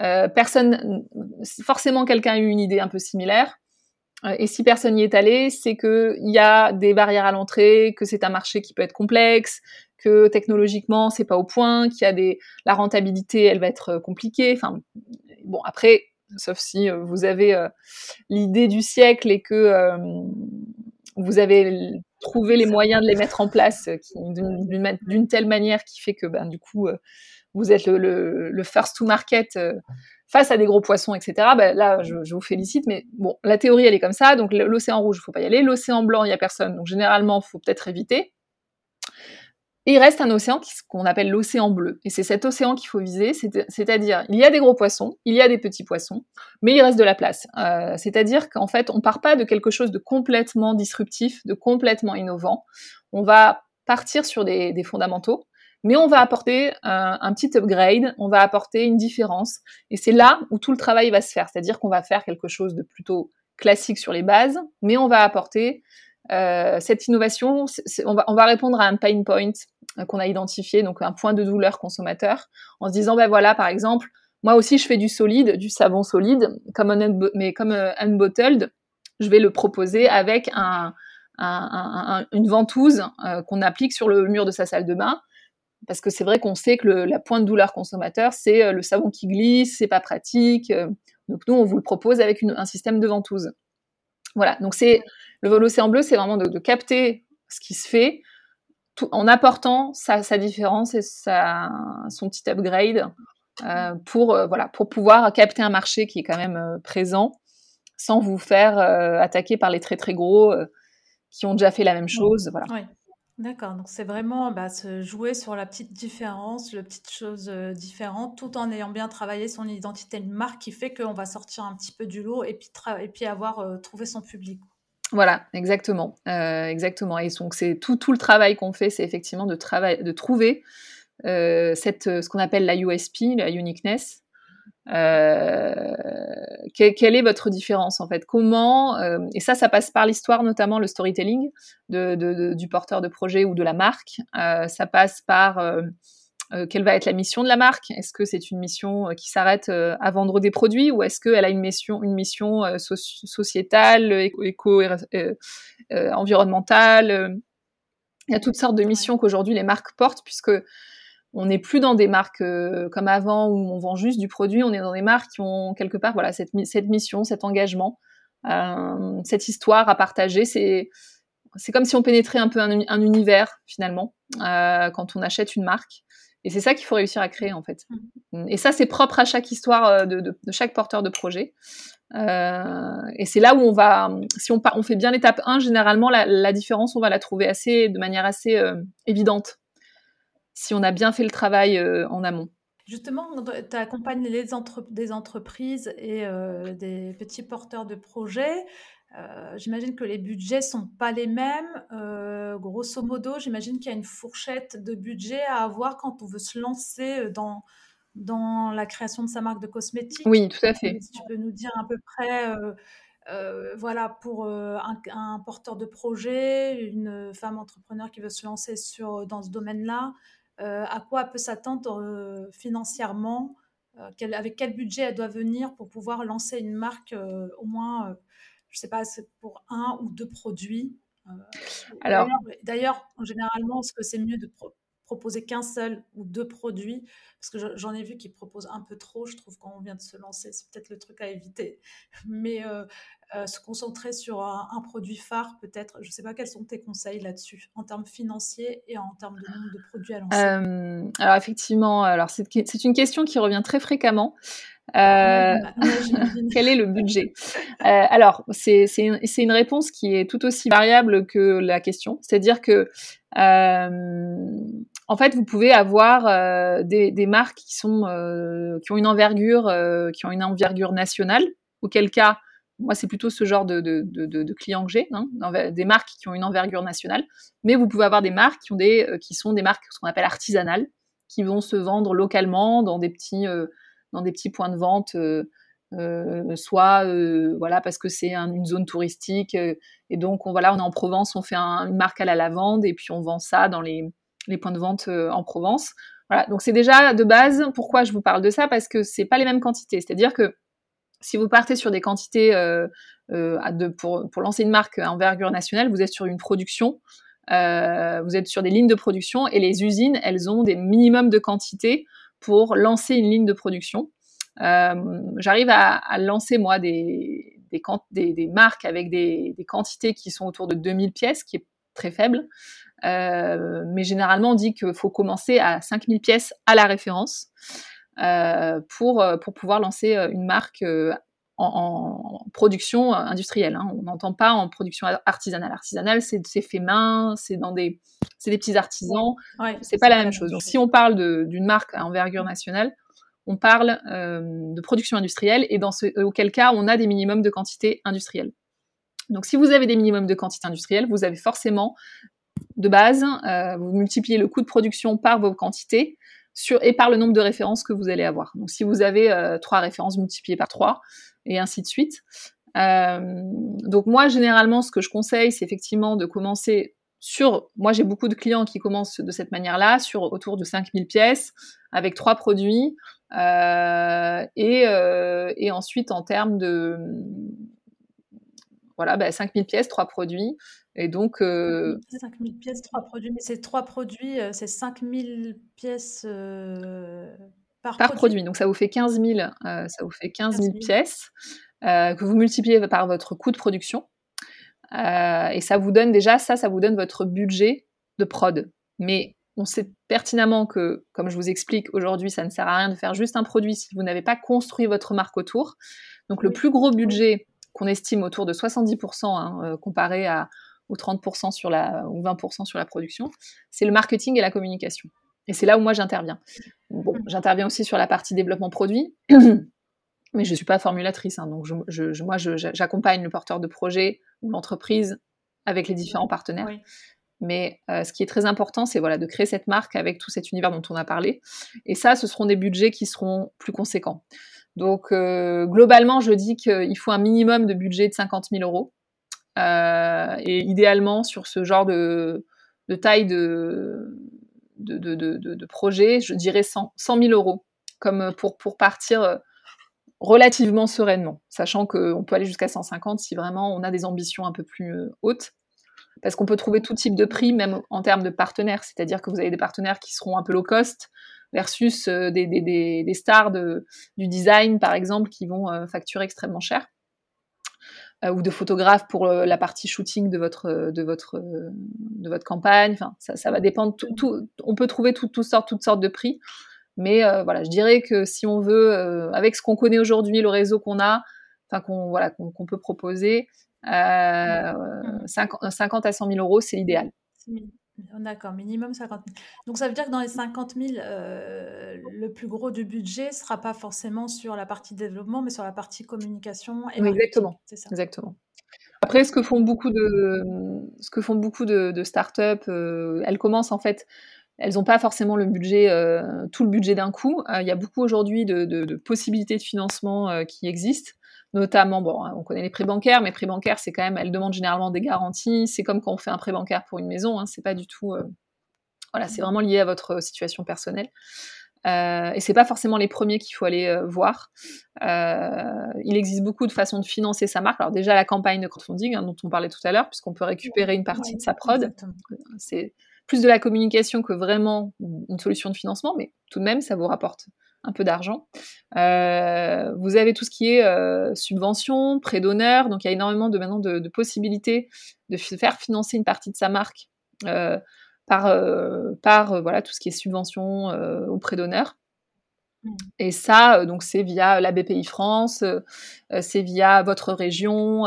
Speaker 1: euh, personne, forcément, quelqu'un a eu une idée un peu similaire. Euh, et si personne n'y est allé, c'est qu'il y a des barrières à l'entrée, que c'est un marché qui peut être complexe, que technologiquement c'est pas au point, qu'il y a des la rentabilité, elle va être compliquée. Enfin, bon après, sauf si euh, vous avez euh, l'idée du siècle et que euh, vous avez trouvé les moyens de les mettre en place d'une telle manière qui fait que ben, du coup vous êtes le, first to market euh, face à des gros poissons, etc. Ben là, je, vous félicite, mais bon, la théorie, elle est comme ça. Donc l'océan rouge, il faut pas y aller. L'océan blanc, il y a personne. Donc généralement, faut peut-être éviter. Et il reste un océan qu'on appelle l'océan bleu. Et c'est cet océan qu'il faut viser, c'est-à-dire il y a des gros poissons, il y a des petits poissons, mais il reste de la place. Euh, c'est-à-dire qu'en fait, on part pas de quelque chose de complètement disruptif, de complètement innovant. On va partir sur des fondamentaux, mais on va apporter un, un, petit upgrade, on va apporter une différence, et c'est là où tout le travail va se faire, c'est-à-dire qu'on va faire quelque chose de plutôt classique sur les bases, mais on va apporter euh, cette innovation, on va, on va, répondre à un pain point euh, qu'on a identifié, donc un point de douleur consommateur, en se disant, ben voilà, par exemple, moi aussi je fais du solide, du savon solide, comme un, mais comme un euh, unbottled, je vais le proposer avec un, un, un, une ventouse euh, qu'on applique sur le mur de sa salle de bain parce que c'est vrai qu'on sait que le, la pointe de douleur consommateur, c'est euh, le savon qui glisse, c'est pas pratique. Euh, donc nous, on vous le propose avec une, un système de ventouse. Voilà, donc c'est le l'océan bleu, c'est vraiment de, de, capter ce qui se fait tout, en apportant sa, sa, différence et sa, son petit upgrade euh, pour euh, voilà pour pouvoir capter un marché qui est quand même euh, présent sans vous faire attaquer par les très très gros qui ont déjà fait la même chose. Voilà.
Speaker 3: D'accord, donc c'est vraiment bah, se jouer sur la petite différence, la petite chose différente, tout en ayant bien travaillé son identité de marque qui fait qu'on va sortir un petit peu du lot et puis, et puis avoir trouvé son public.
Speaker 1: Voilà, exactement, exactement. Et donc c'est tout, le travail qu'on fait, c'est effectivement de, de trouver ce qu'on appelle la USP, la uniqueness, euh, quelle est votre différence en fait? Comment euh, et ça, ça passe par l'histoire, notamment le storytelling de, du porteur de projet ou de la marque. Euh, ça passe par quelle va être la mission de la marque? Est-ce que c'est une mission qui s'arrête à vendre des produits ou est-ce qu'elle a une mission, une mission sociétale, éco, environnementale? Il y a toutes sortes de missions qu'aujourd'hui les marques portent puisque on n'est plus dans des marques euh, comme avant où on vend juste du produit, on est dans des marques qui ont quelque part voilà cette, mission, cet engagement, euh, cette histoire à partager. C'est c'est comme si on pénétrait un peu un, univers finalement euh, quand on achète une marque. Et c'est ça qu'il faut réussir à créer en fait. Mmh. Et ça c'est propre à chaque histoire de, chaque porteur de projet. et c'est là où on va, si on, on fait bien l'étape 1, généralement la, la, différence on va la trouver assez de manière assez évidente si on a bien fait le travail euh, en amont.
Speaker 3: Justement, tu accompagnes les des entreprises et euh, des petits porteurs de projets. Euh, j'imagine que les budgets sont pas les mêmes. grosso modo, j'imagine qu'il y a une fourchette de budget à avoir quand on veut se lancer dans, dans la création de sa marque de cosmétiques.
Speaker 1: Oui, tout à fait.
Speaker 3: Si tu peux nous dire à peu près, voilà, pour un, un, porteur de projet, une femme entrepreneur qui veut se lancer sur, dans ce domaine-là, à quoi elle peut s'attendre euh, financièrement, euh, avec quel budget elle doit venir pour pouvoir lancer une marque au moins, je ne sais pas, pour un ou deux produits. Alors, d'ailleurs, généralement, est-ce que c'est mieux de proposer qu'un seul ou deux produits Parce que j'en ai vu qui proposent un peu trop, je trouve, quand on vient de se lancer. C'est peut-être le truc à éviter. Mais euh, se concentrer sur un, produit phare peut-être Je ne sais pas quels sont tes conseils là-dessus en termes financiers et en termes de nombre de produits à lancer. Euh,
Speaker 1: alors effectivement, alors c'est, une question qui revient très fréquemment. Euh, bah, quel est le budget? Alors c'est, une, une, réponse qui est tout aussi variable que la question, c'est-à-dire que en fait, vous pouvez avoir des, des, marques qui sont qui ont une envergure, qui ont une envergure nationale, auquel cas moi, c'est plutôt ce genre de, de, de, clients que j'ai, hein, des marques qui ont une envergure nationale. Mais vous pouvez avoir des marques qui, ont des, euh, qui sont des marques ce qu'on appelle artisanales, qui vont se vendre localement dans des petits, euh, dans des petits points de vente, euh, soit voilà parce que c'est une zone touristique et donc on voilà on est en Provence, on fait une marque à la lavande et puis on vend ça dans les, les points de vente en Provence. Voilà, donc c'est déjà de base. Pourquoi je vous parle de ça Parce que c'est pas les mêmes quantités. C'est-à-dire que si vous partez sur des quantités euh, euh, pour, lancer une marque à envergure nationale, vous êtes sur une production, euh, vous êtes sur des lignes de production et les usines, elles ont des minimums de quantités pour lancer une ligne de production. J'arrive à, lancer moi des, des, marques avec des, des, quantités qui sont autour de 2000 pièces, qui est très faible. mais généralement, on dit qu'il faut commencer à 5000 pièces à la référence. Euh, pour, euh, pour pouvoir lancer euh, une marque en, production industrielle. Hein. On n'entend pas en production artisanale. Artisanale, c'est fait main, c'est dans des, des petits artisans. c'est pas la même chose. Donc, si on parle d'une marque à envergure nationale, on parle de production industrielle et dans ce, auquel cas, on a des minimums de quantité industrielle. Donc, si vous avez des minimums de quantité industrielle, vous avez forcément de base, vous multipliez le coût de production par vos quantités et par le nombre de références que vous allez avoir. Donc si vous avez euh, trois références multipliées par trois, et ainsi de suite. Euh, donc moi, généralement, ce que je conseille, c'est effectivement de commencer sur... Moi, j'ai beaucoup de clients qui commencent de cette manière-là, sur autour de 5000 pièces, avec trois produits. Euh, et, ensuite, en termes de... Voilà, bah, 5000 pièces, trois produits. Et donc.
Speaker 3: Euh... 5000 pièces, trois produits. Mais ces trois produits, euh, c'est 5000 pièces euh, par,
Speaker 1: par produit. Donc ça vous fait 15 000, euh, ça vous fait 15 000, pièces que vous multipliez par votre coût de production. et ça vous donne déjà, ça, ça vous donne votre budget de prod. Mais on sait pertinemment que, comme je vous explique aujourd'hui, ça ne sert à rien de faire juste un produit si vous n'avez pas construit votre marque autour. Donc le plus gros budget qu'on estime autour de 70% hein, comparé à, aux 30% sur la, ou 20% sur la production, c'est le marketing et la communication. Et c'est là où moi j'interviens. Bon, mmh. j'interviens aussi sur la partie développement produit, mais je ne suis pas formulatrice. Hein, donc je, moi, j'accompagne le porteur de projet ou l'entreprise avec les différents partenaires. Mais euh, ce qui est très important, c'est voilà, de créer cette marque avec tout cet univers dont on a parlé. Et ça, ce seront des budgets qui seront plus conséquents. Donc, euh, globalement, je dis qu'il faut un minimum de budget de 50 000 euros. Euh, et idéalement, sur ce genre de, taille de, projet, je dirais 100, 100 000 euros, comme pour, pour partir relativement sereinement, sachant qu'on peut aller jusqu'à 150 si vraiment on a des ambitions un peu plus hautes parce qu'on peut trouver tout type de prix, même en termes de partenaires. C'est-à-dire que vous avez des partenaires qui seront un peu low cost versus euh, des, stars du design, par exemple, qui vont euh, facturer extrêmement cher. Euh, ou de photographes pour la partie shooting de votre, de votre, de votre campagne. Enfin, ça, va dépendre. Tout, on peut trouver toutes sortes, toutes sortes de prix. Mais voilà, je dirais que si on veut, avec ce qu'on connaît aujourd'hui, le réseau qu'on a, enfin qu'on voilà, qu'on peut proposer, 50, euh, à 100 000 euros, c'est l'idéal.
Speaker 3: D'accord, minimum 50 000. Donc ça veut dire que dans les 50 000, euh, le plus gros du budget ne sera pas forcément sur la partie développement, mais sur la partie communication.
Speaker 1: Et exactement. Ça. Exactement. Après, ce que font beaucoup de, ce que font beaucoup de, startups, euh, elles commencent en fait, elles n'ont pas forcément le budget, tout le budget d'un coup. Il y a beaucoup aujourd'hui de, de, possibilités de financement qui existent notamment, bon, hein, on connaît les prêts bancaires, mais prêts bancaires, c'est quand même, elles demandent généralement des garanties. C'est comme quand on fait un prêt bancaire pour une maison, hein, c'est pas du tout, euh, voilà, c'est vraiment lié à votre situation personnelle. Euh, et c'est pas forcément les premiers qu'il faut aller euh, voir. Euh, il existe beaucoup de façons de financer sa marque. Alors déjà la campagne de crowdfunding hein, dont on parlait tout à l'heure, puisqu'on peut récupérer une partie de sa prod. C'est plus de la communication que vraiment une solution de financement, mais tout de même ça vous rapporte un peu d'argent. Euh, vous avez tout ce qui est euh, subvention, prêt d'honneur, donc il y a énormément de maintenant de, possibilités de faire financer une partie de sa marque euh, par, par voilà tout ce qui est subvention ou prêt d'honneur. Mmh. Et ça, donc c'est via la BPI France, c'est via votre région,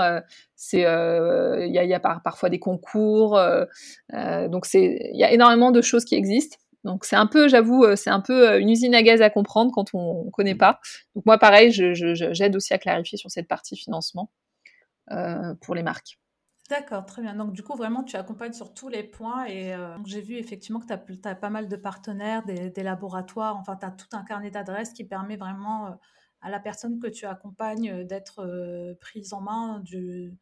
Speaker 1: c'est il y a, parfois des concours, donc c'est il y a énormément de choses qui existent. Donc c'est un peu, j'avoue, euh, c'est un peu euh, une usine à gaz à comprendre quand on ne connaît pas. Donc moi, pareil, j'aide aussi à clarifier sur cette partie financement euh, pour les marques.
Speaker 3: D'accord, très bien. Donc du coup, vraiment, tu accompagnes sur tous les points. Et j'ai vu effectivement que tu as, pas mal de partenaires, des, laboratoires, enfin, tu as tout un carnet d'adresses qui permet vraiment à la personne que tu accompagnes d'être prise en main du,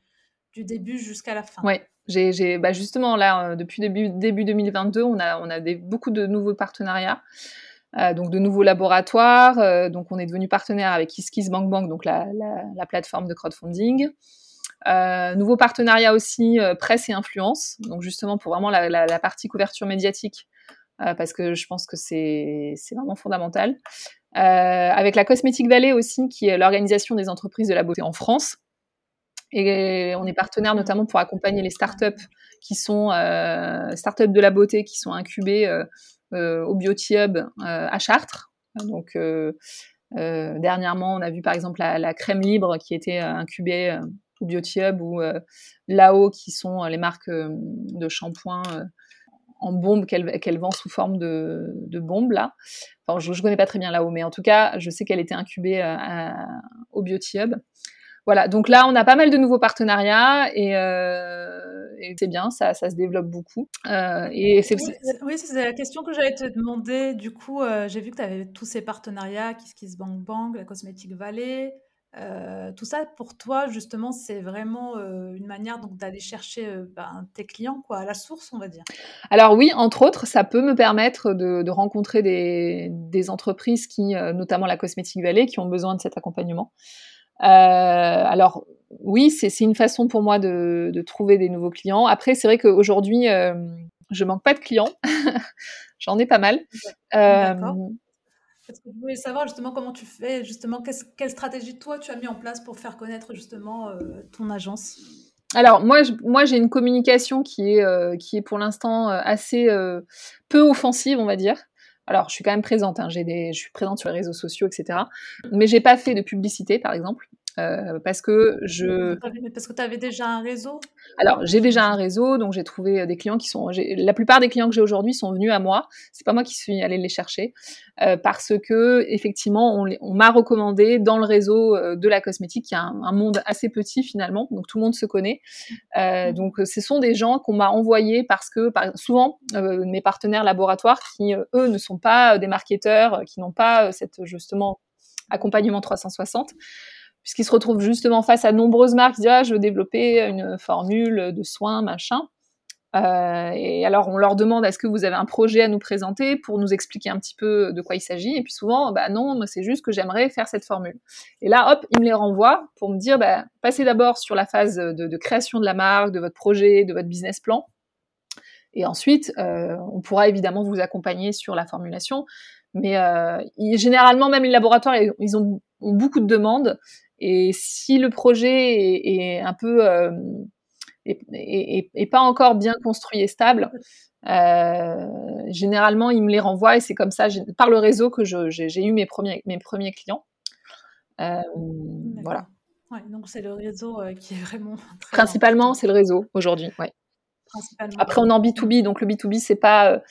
Speaker 3: du début jusqu'à la fin.
Speaker 1: Oui, j'ai, bah justement, là, euh, depuis début, début 2022, on a, on a des, beaucoup de nouveaux partenariats. Euh, donc de nouveaux laboratoires. Euh, donc on est devenu partenaire avec KissKissBankBank, donc la, la, plateforme de crowdfunding. Euh, nouveau partenariat aussi presse et influence, donc justement pour vraiment la, la partie couverture médiatique, parce que je pense que c'est vraiment fondamental. avec la Cosmetic Valley aussi, qui est l'organisation des entreprises de la beauté en France. Et on est partenaire notamment pour accompagner les startups qui sont euh, startups de la beauté qui sont incubées euh, euh, au Beauty Hub à Chartres. Donc dernièrement, on a vu par exemple la, crème libre qui était incubée au Beauty Hub ou Lao qui sont les marques de shampoing en bombe qu'elle vend sous forme de, bombe là. Je ne connais pas très bien Lao, mais en tout cas, je sais qu'elle était incubée au Beauty Hub. Voilà, donc là, on a pas mal de nouveaux partenariats et, euh, c'est bien, ça, ça, se développe beaucoup.
Speaker 3: Euh, et c'est, oui, c'est la question que j'allais te demander. Du coup, euh, j'ai vu que tu avais tous ces partenariats, KissKissBankBank, la Cosmetic Valley. tout ça, pour toi, justement, c'est vraiment une manière donc d'aller chercher ben, tes clients quoi, à la source, on va dire.
Speaker 1: Alors oui, entre autres, ça peut me permettre de, de rencontrer des, des, entreprises qui, notamment la Cosmetic Valley, qui ont besoin de cet accompagnement. Euh, alors oui, c'est une façon pour moi de, de, trouver des nouveaux clients. Après, c'est vrai qu'aujourd'hui, euh, je manque pas de clients. J'en ai pas mal.
Speaker 3: Euh, Parce que je voulais savoir justement comment tu fais, justement, quelle stratégie toi tu as mis en place pour faire connaître justement euh, ton agence?
Speaker 1: Alors moi, moi j'ai une communication qui est, qui est pour l'instant assez peu offensive, on va dire. Alors, je suis quand même présente, hein, j'ai des, je suis présente sur les réseaux sociaux, etc. Mais j'ai pas fait de publicité, par exemple. Euh, parce que je.
Speaker 3: Parce que tu avais déjà un réseau?
Speaker 1: Alors, j'ai déjà un réseau, donc j'ai trouvé euh, des clients qui sont. La plupart des clients que j'ai aujourd'hui sont venus à moi. C'est pas moi qui suis allée les chercher, euh, parce que effectivement, on, on m'a recommandé dans le réseau de la cosmétique, qui a un, un, monde assez petit finalement, donc tout le monde se connaît. Euh, mmh. donc, ce sont des gens qu'on m'a envoyés parce que, par, souvent, mes partenaires laboratoires qui, eux, ne sont pas des marketeurs, qui n'ont pas cette justement accompagnement 360 puisqu'ils se retrouvent justement face à nombreuses marques qui disent ah, je veux développer une formule de soins, machin. Euh, et alors on leur demande est-ce que vous avez un projet à nous présenter pour nous expliquer un petit peu de quoi il s'agit? Et puis souvent, bah non, c'est juste que j'aimerais faire cette formule. Et là, hop, ils me les renvoient pour me dire bah, passez d'abord sur la phase de, création de la marque, de votre projet, de votre business plan. Et ensuite, euh, on pourra évidemment vous accompagner sur la formulation. Mais euh, généralement, même les laboratoires, ils ont beaucoup de demandes et si le projet est, un peu euh, est, pas encore bien construit et stable, euh, généralement ils me les renvoient et c'est comme ça par le réseau que j'ai eu mes premiers mes premiers clients. Euh, voilà.
Speaker 3: donc c'est le réseau qui est vraiment.
Speaker 1: Principalement, c'est le réseau aujourd'hui. Ouais. Après, on est en B2B, donc le B2B, c'est pas,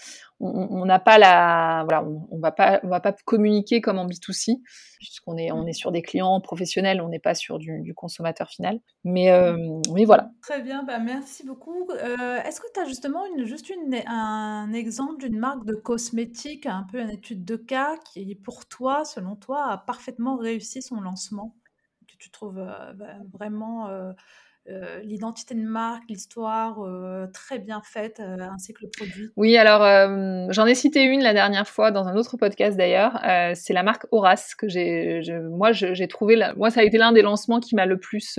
Speaker 1: on n'a pas la, voilà, on, va pas, on va pas communiquer comme en B2C, puisqu'on est, on est sur des clients professionnels, on n'est pas sur du, consommateur final. Mais, euh, mais voilà.
Speaker 3: Très bien, bah merci beaucoup. Euh, est-ce que tu as justement une, juste une, un exemple d'une marque de cosmétique, un peu une étude de cas, qui pour toi, selon toi, a parfaitement réussi son lancement, que tu trouves euh, bah, vraiment euh, l'identité de marque, l'histoire euh, très bien faite, euh, ainsi que le produit
Speaker 1: Oui, alors j'en ai cité une la dernière fois dans un autre podcast d'ailleurs. c'est la marque Horace que j'ai, moi j'ai trouvé, moi ça a été l'un des lancements qui m'a le plus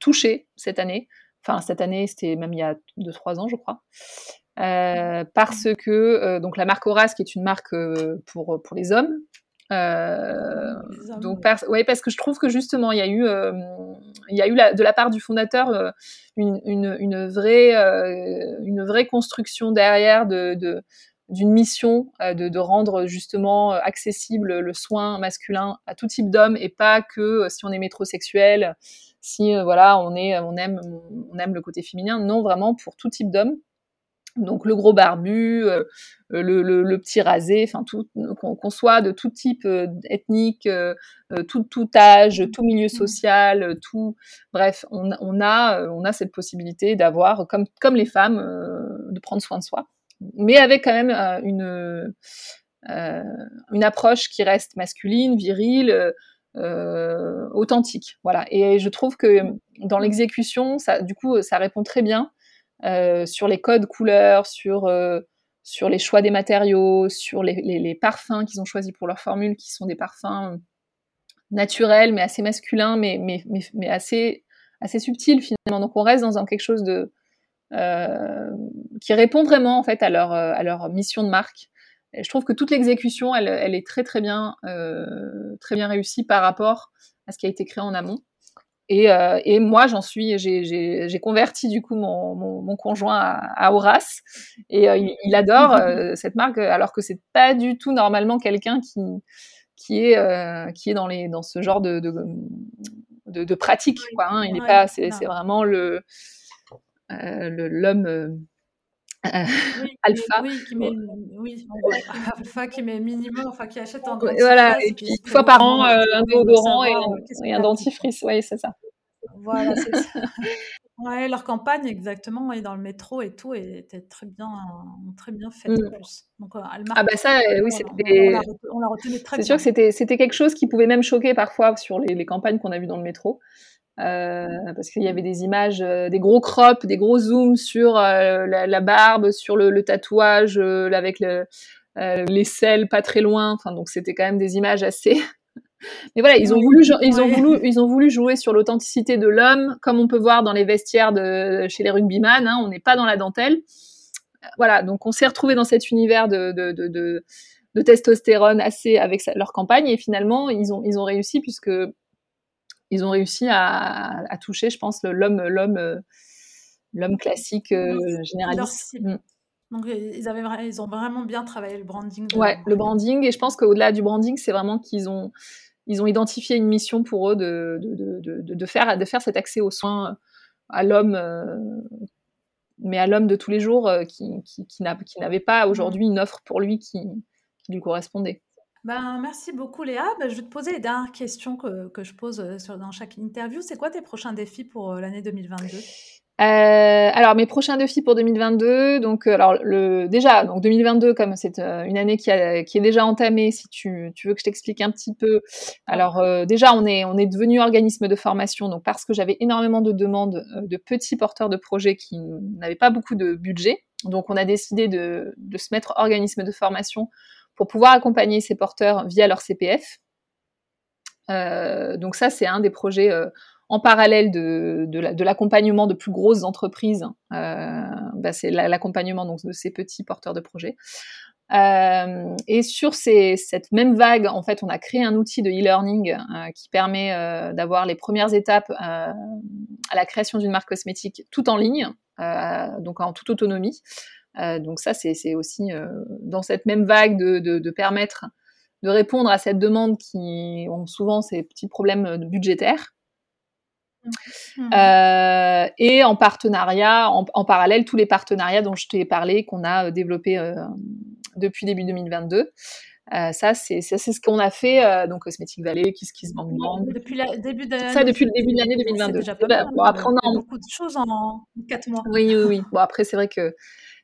Speaker 1: touché cette année. Enfin cette année, c'était même il y a 2-3 ans, je crois. parce que donc la marque Horace, qui est une marque pour pour les hommes, euh, donc, ouais, parce que je trouve que justement, il y a eu, euh, il y a eu la, de la part du fondateur euh, une, une, une, vraie, euh, une vraie construction derrière de, de d'une mission de, de, rendre justement accessible le soin masculin à tout type d'homme et pas que si on est métrosexuel, si voilà on est, on aime, on aime le côté féminin. Non, vraiment pour tout type d'homme. Donc le gros barbu, euh, le, le, petit rasé, enfin tout, qu'on soit de tout type euh, ethnique, euh, tout, tout âge, tout milieu mmh. social, tout, bref, on, on a, on a cette possibilité d'avoir, comme, comme les femmes, de prendre soin de soi, mais avec quand même une, une approche qui reste masculine, virile. authentique, voilà. Et je trouve que dans l'exécution, ça, du coup, ça répond très bien euh, sur les codes couleurs, sur, euh, sur les choix des matériaux, sur les, parfums qu'ils ont choisis pour leur formule, qui sont des parfums naturels, mais assez masculins, mais, mais, mais, assez, assez subtils finalement. Donc on reste dans un, quelque chose de, euh, qui répond vraiment en fait à leur, à leur mission de marque. Je trouve que toute l'exécution, elle, est très très bien, euh, très bien réussie par rapport à ce qui a été créé en amont. Et, euh, et moi, j'en suis, j'ai converti du coup mon, mon, mon conjoint à, à, Horace, et euh, il, il, adore euh, cette marque, alors que c'est pas du tout normalement quelqu'un qui qui est qui est dans les dans ce genre de de, de, de pratique, quoi. Hein. Il est pas, c'est vraiment le l'homme oui, alpha.
Speaker 3: Oui, qui met, oui, alpha qui met minimum, enfin qui achète un
Speaker 1: dentifrice. Voilà, et puis une fois par an, euh, un déodorant et, et, un dentifrice, oui, c'est ça.
Speaker 3: Voilà, c'est ça. Ouais, leur campagne, exactement, ouais, dans le métro et tout, était très bien, très bien faite en plus. Donc, euh,
Speaker 1: ah bah ça, euh, oui, c'était...
Speaker 3: On l'a retenu très
Speaker 1: bien. C'est sûr que c'était, c'était quelque chose qui pouvait même choquer parfois sur les, les campagnes qu'on a vues dans le métro. Euh, parce qu'il y avait des images, euh, des gros crops, des gros zooms sur euh, la, la, barbe, sur le, le tatouage avec le, les selles pas très loin. Enfin, donc c'était quand même des images assez. Mais voilà, ils ont voulu, ils ont voulu, ils ont voulu jouer sur l'authenticité de l'homme, comme on peut voir dans les vestiaires de chez les rugbyman. Hein, on n'est pas dans la dentelle. Voilà, donc on s'est retrouvé dans cet univers de, de, de, de, de testostérone assez avec leur campagne et finalement ils ont, ils ont réussi puisque ils ont réussi à, à toucher, je pense, l'homme, l'homme, euh, l'homme classique euh, généraliste.
Speaker 3: Mm. Donc ils, avaient, ils ont vraiment bien travaillé le branding.
Speaker 1: ouais, le branding. Et je pense qu'au-delà du branding, c'est vraiment qu'ils ont, ils ont identifié une mission pour eux de, de, de, de faire, de faire cet accès aux soins à l'homme, mais à l'homme de tous les jours qui, qui, qui n'avait pas aujourd'hui une offre pour lui qui, qui lui correspondait.
Speaker 3: Ben, merci beaucoup Léa. Ben, je vais te poser les dernières questions que, que je pose sur, dans chaque interview. C'est quoi tes prochains défis pour l'année 2022
Speaker 1: euh, alors mes prochains défis pour 2022, donc euh, alors le déjà donc 2022 comme c'est euh, une année qui, a, qui est déjà entamée, si tu, tu veux que je t'explique un petit peu. Alors euh, déjà on est on est devenu organisme de formation donc parce que j'avais énormément de demandes de petits porteurs de projets qui n'avaient pas beaucoup de budget, donc on a décidé de, de se mettre organisme de formation pour pouvoir accompagner ces porteurs via leur CPF. donc ça c'est un des projets en parallèle de, l'accompagnement de, plus grosses entreprises, euh, bah, c'est l'accompagnement donc de ces petits porteurs de projets. Euh, et sur cette même vague, en fait, on a créé un outil de e-learning euh, qui permet euh, d'avoir les premières étapes à la création d'une marque cosmétique tout en ligne, donc en toute autonomie. Donc ça, c'est aussi dans cette même vague de, de, de, permettre de répondre à cette demande qui ont souvent ces petits problèmes budgétaires. Mmh. Euh, et en partenariat, en, parallèle, tous les partenariats dont je t'ai parlé, qu'on a euh, développés euh, depuis début 2022. Euh, ça, c'est ce qu'on a fait, euh, donc Cosmetic Valley, Kiss Kiss Bang Bang.
Speaker 3: Depuis le début de
Speaker 1: Ça, depuis le début de l'année 2022.
Speaker 3: Déjà pas mal, bon, après, on a beaucoup de choses en 4 mois.
Speaker 1: Oui, oui, oui. Bon, après, c'est vrai que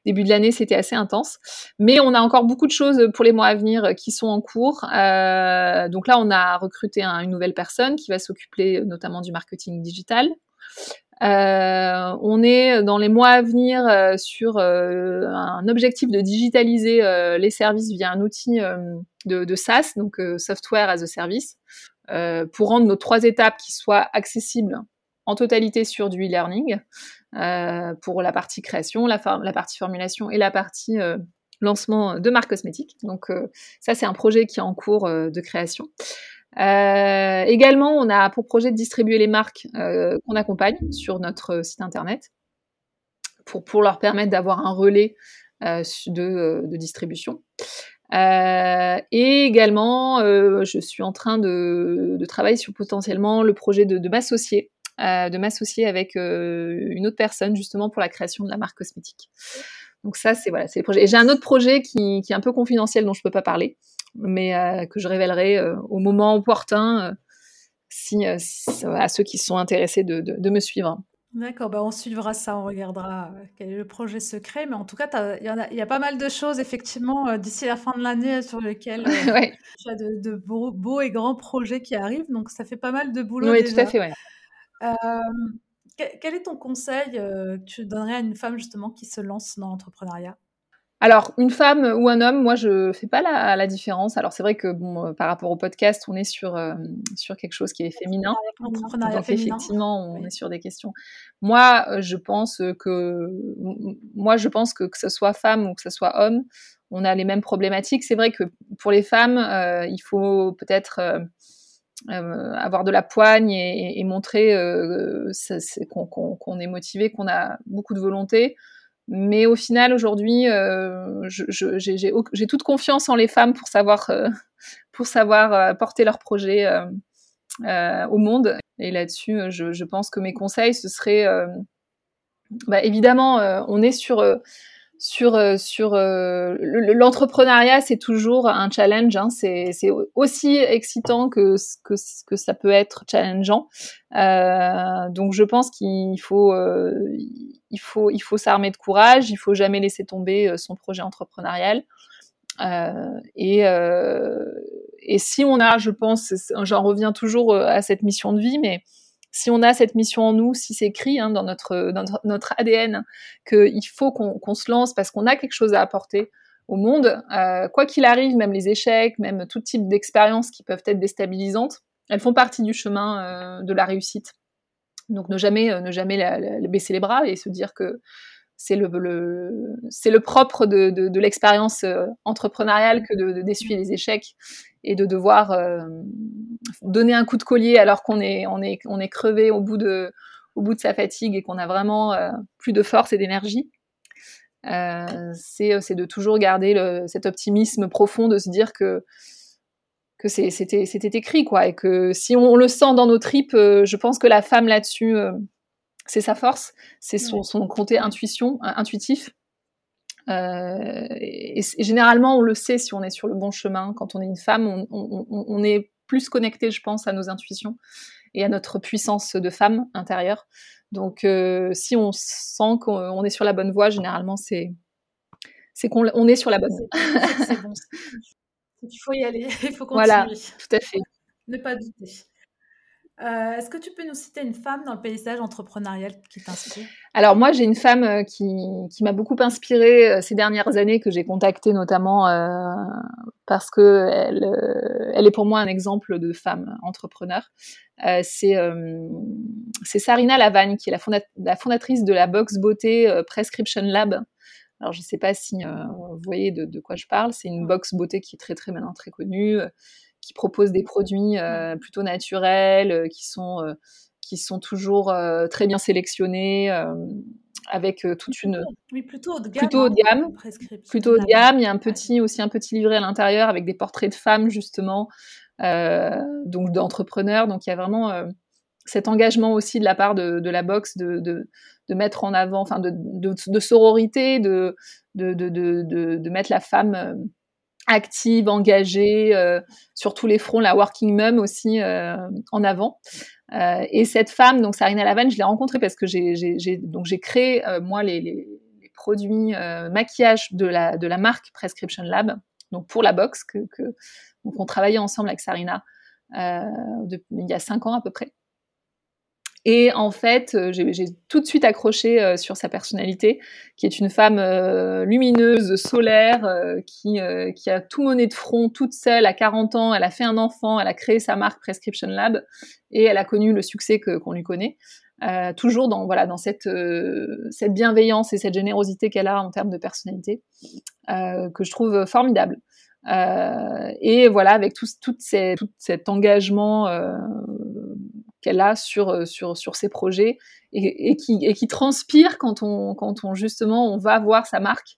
Speaker 1: début de l'année, c'était assez intense. Mais on a encore beaucoup de choses pour les mois à venir qui sont en cours. Euh, donc là, on a recruté une nouvelle personne qui va s'occuper notamment du marketing digital. Euh, on est dans les mois à venir euh, sur euh, un objectif de digitaliser euh, les services via un outil de, de, SaaS, donc Software as a Service, pour rendre nos trois étapes qui soient accessibles en totalité sur du e-learning. Euh, pour la partie création, la, partie formulation et la partie euh, lancement de marque cosmétique. Donc euh, ça, c'est un projet qui est en cours de création. également, on a pour projet de distribuer les marques qu'on accompagne sur notre site internet pour, leur permettre d'avoir un relais de, distribution. Et également, je suis en train de, travailler sur potentiellement le projet de m'associer euh, de m'associer avec euh, une autre personne justement pour la création de la marque cosmétique. Donc ça, c'est voilà, c'est les projets. Et j'ai un autre projet qui, qui, est un peu confidentiel dont je peux pas parler, mais euh, que je révélerai au moment opportun si, à ceux qui sont intéressés de, de, de me suivre.
Speaker 3: D'accord, bah on suivra ça, on regardera quel est le projet secret, mais en tout cas, il y, y, a pas mal de choses effectivement d'ici la fin de l'année sur lesquelles ouais. tu as de, de beaux, beaux, et grands projets qui arrivent, donc ça fait pas mal de boulot.
Speaker 1: Oui,
Speaker 3: déjà.
Speaker 1: tout à fait, ouais.
Speaker 3: Quel est ton conseil que tu donnerais à une femme justement qui se lance dans l'entrepreneuriat?
Speaker 1: Alors, une femme ou un homme, moi, je fais pas la, la différence. Alors, c'est vrai que bon, par rapport au podcast, on est sur euh, sur quelque chose qui est féminin. Donc,
Speaker 3: féminin.
Speaker 1: effectivement, on oui. est sur des questions. Moi, je pense que moi, je pense que que ce soit femme ou que ce soit homme, on a les mêmes problématiques. C'est vrai que pour les femmes, euh, il faut peut-être euh, euh, avoir de la poigne et, montrer euh, qu'on qu qu est motivé, qu'on a beaucoup de volonté. Mais au final, aujourd'hui, euh, j'ai toute confiance en les femmes pour savoir, pour savoir porter leurs projets euh, au monde. Et là-dessus, je, je, pense que mes conseils, ce serait, bah, évidemment, on est sur sur euh, sur euh, l'entrepreneuriat, c'est toujours un challenge. Hein, c'est aussi excitant que, que que ça peut être challengeant. Euh, donc je pense qu'il faut il faut il faut s'armer de courage. Il faut jamais laisser tomber son projet entrepreneurial. et et si on a, je pense, j'en reviens toujours à cette mission de vie, mais si on a cette mission en nous, si c'est écrit hein, dans, notre, ADN qu'il faut qu'on qu se lance parce qu'on a quelque chose à apporter au monde, euh, quoi qu'il arrive, même les échecs, même tout type d'expériences qui peuvent être déstabilisantes, elles font partie du chemin euh, de la réussite. Donc ne jamais, euh, ne baisser les bras et se dire que c'est le, le c'est le propre de, de, de l'expérience euh, entrepreneuriale que de d'essuyer les échecs et de devoir euh, donner un coup de collier alors qu'on est, on est, on est crevé au bout de, au bout de sa fatigue et qu'on a vraiment euh, plus de force et d'énergie. Euh, c'est de toujours garder le, cet optimisme profond de se dire que, que c'était c'était écrit quoi et que si on, le sent dans nos tripes, je pense que la femme là-dessus c'est sa force, c'est son, son côté intuition, intuitif. et, généralement, on le sait si on est sur le bon chemin. Quand on est une femme, on, on, on est plus connecté, je pense, à nos intuitions et à notre puissance de femme intérieure. Donc, euh, si on sent qu'on est sur la bonne voie, généralement, c'est c'est qu'on on est sur la bonne voie.
Speaker 3: bon. Il faut y aller, il faut continuer.
Speaker 1: Voilà, tout à fait.
Speaker 3: Ne pas douter. Euh, est-ce que tu peux nous citer une femme dans le paysage entrepreneurial qui t'inspire?
Speaker 1: Alors moi, j'ai une femme euh, qui, qui m'a beaucoup inspirée euh, ces dernières années, que j'ai contactée notamment parce que elle, elle est pour moi un exemple de femme entrepreneur. c'est Sarina Lavagne, qui est la, la, fondatrice de la box beauté Prescription Lab. Alors je ne sais pas si vous voyez de, de, quoi je parle. C'est une box beauté qui est très très maintenant très connue qui proposent des produits euh, plutôt naturels, euh, qui sont euh, qui sont toujours très bien sélectionnés avec toute une
Speaker 3: oui, plutôt haut de gamme,
Speaker 1: plutôt haut de gamme, plutôt haut de gamme. Il y a un petit aussi un petit livret à l'intérieur avec des portraits de femmes justement, donc d'entrepreneurs. Donc il y a vraiment cet engagement aussi de la part de, de la boxe de, de, de, mettre en avant, enfin de, de, sororité, de, de, de, mettre la femme active, engagée euh, sur tous les fronts, la working mum aussi euh, en avant. Euh, et cette femme, donc Sarina Lavanne, je l'ai rencontrée parce que j'ai donc j'ai créé moi les, les, les produits maquillage de la de la marque Prescription Lab, donc pour la box que, que donc on travaillait ensemble avec Sarina il y a cinq ans à peu près. Et en fait, euh, j'ai tout de suite accroché euh, sur sa personnalité, qui est une femme euh, lumineuse, solaire, qui, qui a tout monné de front toute seule à 40 ans. Elle a fait un enfant, elle a créé sa marque Prescription Lab et elle a connu le succès qu'on lui connaît. toujours dans voilà dans cette cette bienveillance et cette générosité qu'elle a en termes de personnalité que je trouve formidable. et voilà avec tout, tout, ces, tout cet engagement qu'elle a sur, euh, sur, sur ses projets et, qui, et qui transpire quand on, quand on justement on va voir sa marque.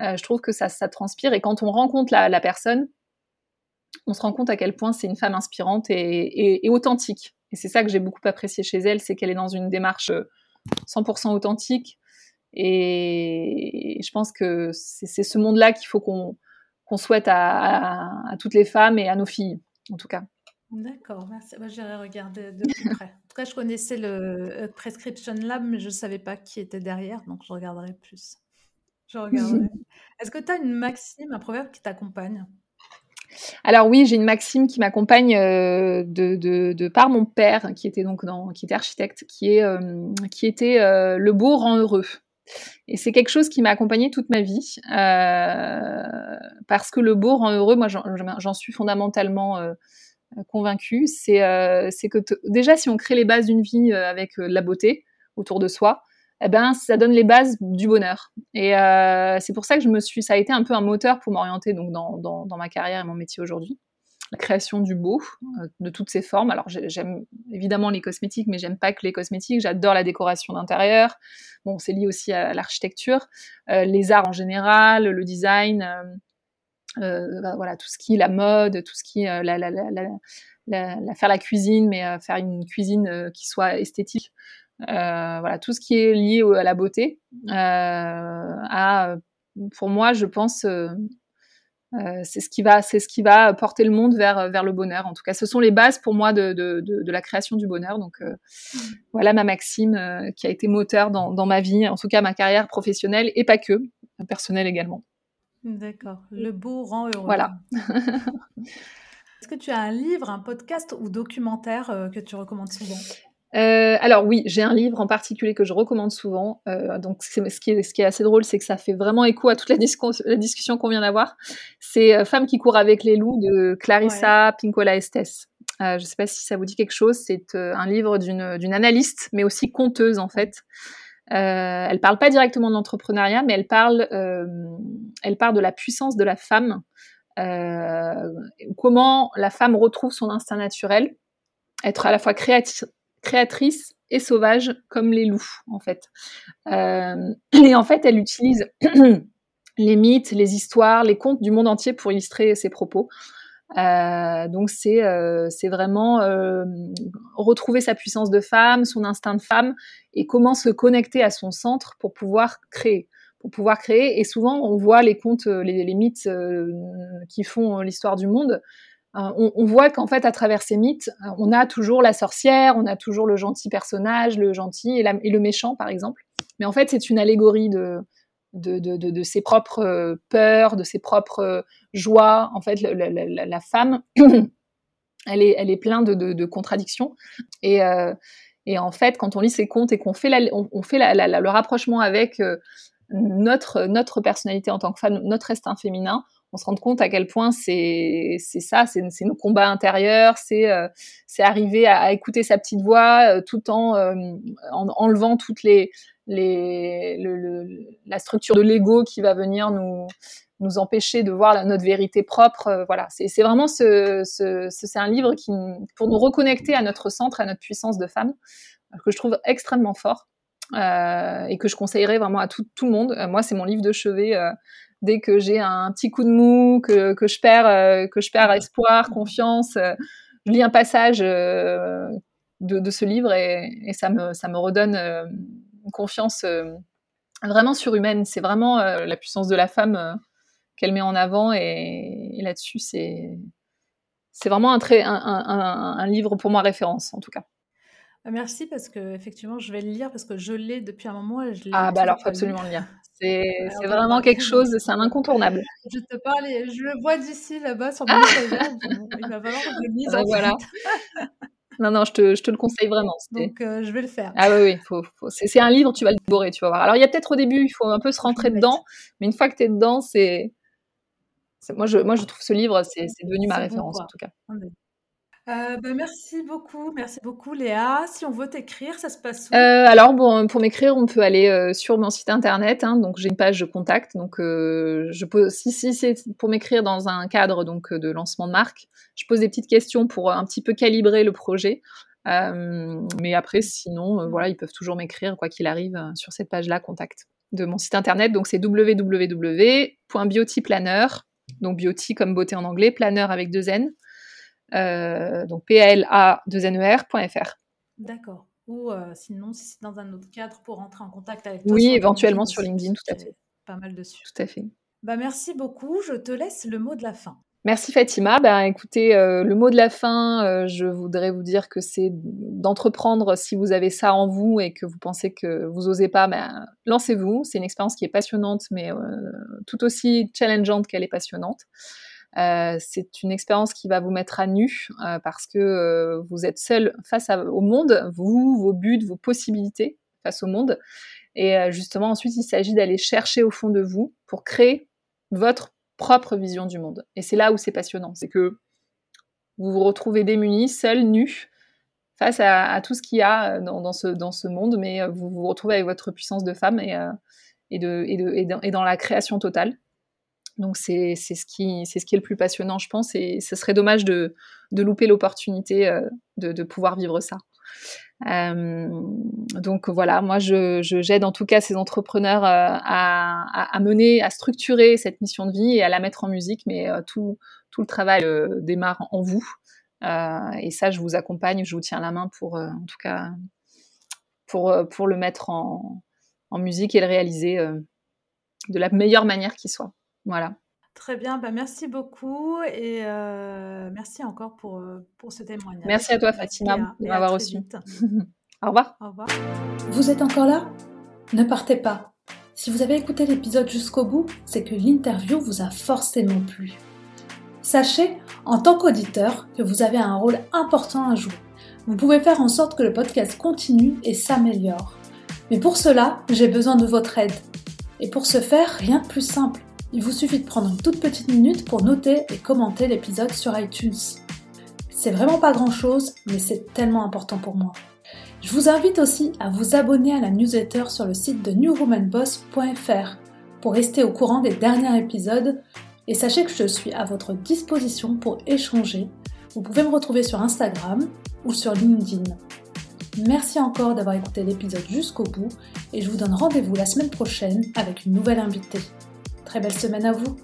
Speaker 1: Euh, je trouve que ça, ça transpire et quand on rencontre la, la personne, on se rend compte à quel point c'est une femme inspirante et, et, authentique. Et c'est ça que j'ai beaucoup apprécié chez elle, c'est qu'elle est dans une démarche 100% euh, authentique. Et je pense que c'est ce monde-là qu'il faut qu'on souhaite à, à, toutes les femmes et à nos filles, en tout cas.
Speaker 3: D'accord, merci. Moi, j'irai regarder de plus près. En tout cas, je connaissais le euh, Prescription Lab, mais je ne savais pas qui était derrière, donc je regarderai plus. Je regarderai. Est-ce que tu as une maxime, un proverbe qui t'accompagne?
Speaker 1: Alors oui, j'ai une maxime qui m'accompagne euh, de, de, par mon père, qui était donc dans, qui était architecte, qui est euh, qui était le beau rend heureux. Et c'est quelque chose qui m'a accompagnée toute ma vie, parce que le beau rend heureux. Moi, j'en suis fondamentalement convaincue, c'est euh, que déjà si on crée les bases d'une vie euh, avec euh, la beauté autour de soi, eh ben ça donne les bases du bonheur. Et c'est pour ça que je me suis, ça a été un peu un moteur pour m'orienter donc dans, ma carrière et mon métier aujourd'hui. La création du beau, de toutes ses formes. Alors j'aime évidemment les cosmétiques, mais j'aime pas que les cosmétiques. J'adore la décoration d'intérieur. Bon, c'est lié aussi à l'architecture, les arts en général, le design. Euh, bah, voilà, tout ce qui est la mode, tout ce qui est euh, la, la, la, faire la cuisine, mais euh, faire une cuisine qui soit esthétique. voilà, tout ce qui est lié à la beauté. à, pour moi, je pense, c'est ce qui va, c'est ce qui va porter le monde vers vers le bonheur. En tout cas, ce sont les bases pour moi de, de, de, la création du bonheur. Donc mmh. voilà ma maxime qui a été moteur dans, dans ma vie, en tout cas ma carrière professionnelle et pas que, personnelle également.
Speaker 3: D'accord. Le beau rend heureux.
Speaker 1: Voilà.
Speaker 3: Est-ce que tu as un livre, un podcast ou documentaire euh, que tu recommandes souvent?
Speaker 1: Euh, alors oui, j'ai un livre en particulier que je recommande souvent. Euh, donc ce qui, est, ce qui est assez drôle, c'est que ça fait vraiment écho à toute la, discussion qu'on vient d'avoir. C'est Femme qui court avec les loups de Clarissa Pinkola Estes. je ne sais pas si ça vous dit quelque chose. C'est un livre d'une analyste, mais aussi conteuse en fait, euh, elle parle pas directement de l'entrepreneuriat, mais elle parle, euh, elle parle de la puissance de la femme, euh, comment la femme retrouve son instinct naturel, être à la fois créatrice et sauvage comme les loups en fait. Et en fait, elle utilise les mythes, les histoires, les contes du monde entier pour illustrer ses propos. Donc c'est c'est vraiment retrouver sa puissance de femme, son instinct de femme et comment se connecter à son centre pour pouvoir créer pour pouvoir créer. Et souvent, on voit les contes, les, les mythes qui font l'histoire du monde. On, voit qu'en fait, à travers ces mythes, on a toujours la sorcière, on a toujours le gentil personnage, le gentil et le méchant, par exemple. Mais en fait, c'est une allégorie de, de, de, de, ses propres peurs, de ses propres joies. En fait, la, la, la femme, elle est, elle est pleine de, contradictions. Et, euh, et, en fait, quand on lit ses contes et qu'on fait, on, on, fait le rapprochement avec euh, notre, notre personnalité en tant que femme, notre instinct féminin, on se rend compte à quel point c'est ça, c'est nos combats intérieurs, c'est euh, arriver à, écouter sa petite voix euh, tout en, euh, en, enlevant toutes les, les le, le, la structure de l'ego qui va venir nous nous empêcher de voir notre vérité propre. Voilà, c'est vraiment ce, ce, c'est un livre qui pour nous reconnecter à notre centre, à notre puissance de femme, que je trouve extrêmement fort. Et que je conseillerais vraiment à tout, tout le monde. moi, c'est mon livre de chevet dès que j'ai un petit coup de mou, que, que je perds, euh, que je perds espoir, confiance, euh, je lis un passage euh, de, de, ce livre et, et, ça, me, ça me redonne une confiance vraiment surhumaine. C'est vraiment la puissance de la femme qu'elle met en avant et, et là-dessus, c'est, c'est vraiment un, très, un, un, un livre pour moi référence en tout cas.
Speaker 3: Merci parce que effectivement je vais le lire parce que je l'ai depuis un moment. Et je
Speaker 1: ah bah alors faut absolument le lire. C'est vraiment quelque chose, c'est un incontournable.
Speaker 3: Je te parle, je le vois d'ici là-bas sur mon étagère. Il va falloir que je le lise.
Speaker 1: Ah, voilà. Non, non, je te, je te le conseille vraiment.
Speaker 3: Donc, euh, je vais le faire.
Speaker 1: Ah oui, oui, faut, faut... c'est un livre, tu vas le dévorer, tu vas voir. Alors, il y a peut-être au début, il faut un peu se rentrer dedans, mais une fois que tu es dedans, c'est. Moi je, moi, je trouve ce livre, c'est devenu ma référence, bon, en tout cas.
Speaker 3: Euh, bah, merci beaucoup, merci beaucoup Léa. Si on veut t'écrire, ça se passe où?
Speaker 1: Euh, Alors bon, pour m'écrire, on peut aller euh, sur mon site internet. Hein, donc j'ai une page de contact. Donc euh, si c'est pour m'écrire dans un cadre donc de lancement de marque, je pose des petites questions pour un petit peu calibrer le projet. mais après, sinon, voilà, ils peuvent toujours m'écrire quoi qu'il arrive sur cette page-là, contact de mon site internet. Donc c'est www.beautyplanner, donc beauty comme beauté en anglais, planner avec deux n euh, donc pla2ner.fr.
Speaker 3: D'accord. Ou euh, sinon, si c'est dans un autre cadre pour rentrer en contact avec toi.
Speaker 1: Oui, éventuellement sur LinkedIn, tout à fait.
Speaker 3: Pas mal dessus.
Speaker 1: Tout à fait.
Speaker 3: Bah, merci beaucoup. Je te laisse le mot de la fin.
Speaker 1: Merci Fatima. Ben, écoutez, euh, le mot de la fin, euh, je voudrais vous dire que c'est d'entreprendre si vous avez ça en vous et que vous pensez que vous osez pas, ben, lancez-vous. C'est une expérience qui est passionnante, mais euh, tout aussi challengeante qu'elle est passionnante. Euh, c'est une expérience qui va vous mettre à nu euh, parce que euh, vous êtes seul face au monde, vous, vos buts, vos possibilités face au monde. Et justement, ensuite, il s'agit d'aller chercher au fond de vous pour créer votre propre vision du monde. Et c'est là où c'est passionnant, c'est que vous vous retrouvez démunis, seul, nu, face à, tout ce qu'il y a dans, ce, monde, mais vous vous retrouvez avec votre puissance de femme et dans la création totale. Donc c'est ce qui ce qui est le plus passionnant, je pense, et ce serait dommage de, de louper l'opportunité euh, de, de, pouvoir vivre ça. Euh, donc voilà, moi je j'aide en tout cas ces entrepreneurs euh, à, à, mener, à structurer cette mission de vie et à la mettre en musique, mais tout tout le travail démarre en vous. et ça, je vous accompagne, je vous tiens la main pour en tout cas pour pour le mettre en, en musique et le réaliser de la meilleure manière qui soit. Voilà.
Speaker 3: Très bien, bah merci beaucoup et euh, merci encore pour, euh, pour ce témoignage.
Speaker 1: Merci à toi Fatima de m'avoir reçu. Au revoir.
Speaker 3: Au revoir.
Speaker 5: Vous êtes encore là? Ne partez pas. Si vous avez écouté l'épisode jusqu'au bout, c'est que l'interview vous a forcément plu. Sachez, en tant qu'auditeur, que vous avez un rôle important à jouer. Vous pouvez faire en sorte que le podcast continue et s'améliore. Mais pour cela, j'ai besoin de votre aide. Et pour ce faire, rien de plus simple il vous suffit de prendre une toute petite minute pour noter et commenter l'épisode sur iTunes. C'est vraiment pas grand chose, mais c'est tellement important pour moi. Je vous invite aussi à vous abonner à la newsletter sur le site de newwomanboss.fr pour rester au courant des derniers épisodes et sachez que je suis à votre disposition pour échanger. Vous pouvez me retrouver sur Instagram ou sur LinkedIn. Merci encore d'avoir écouté l'épisode jusqu'au bout et je vous donne rendez-vous la semaine prochaine avec une nouvelle invitée. Très belle semaine à vous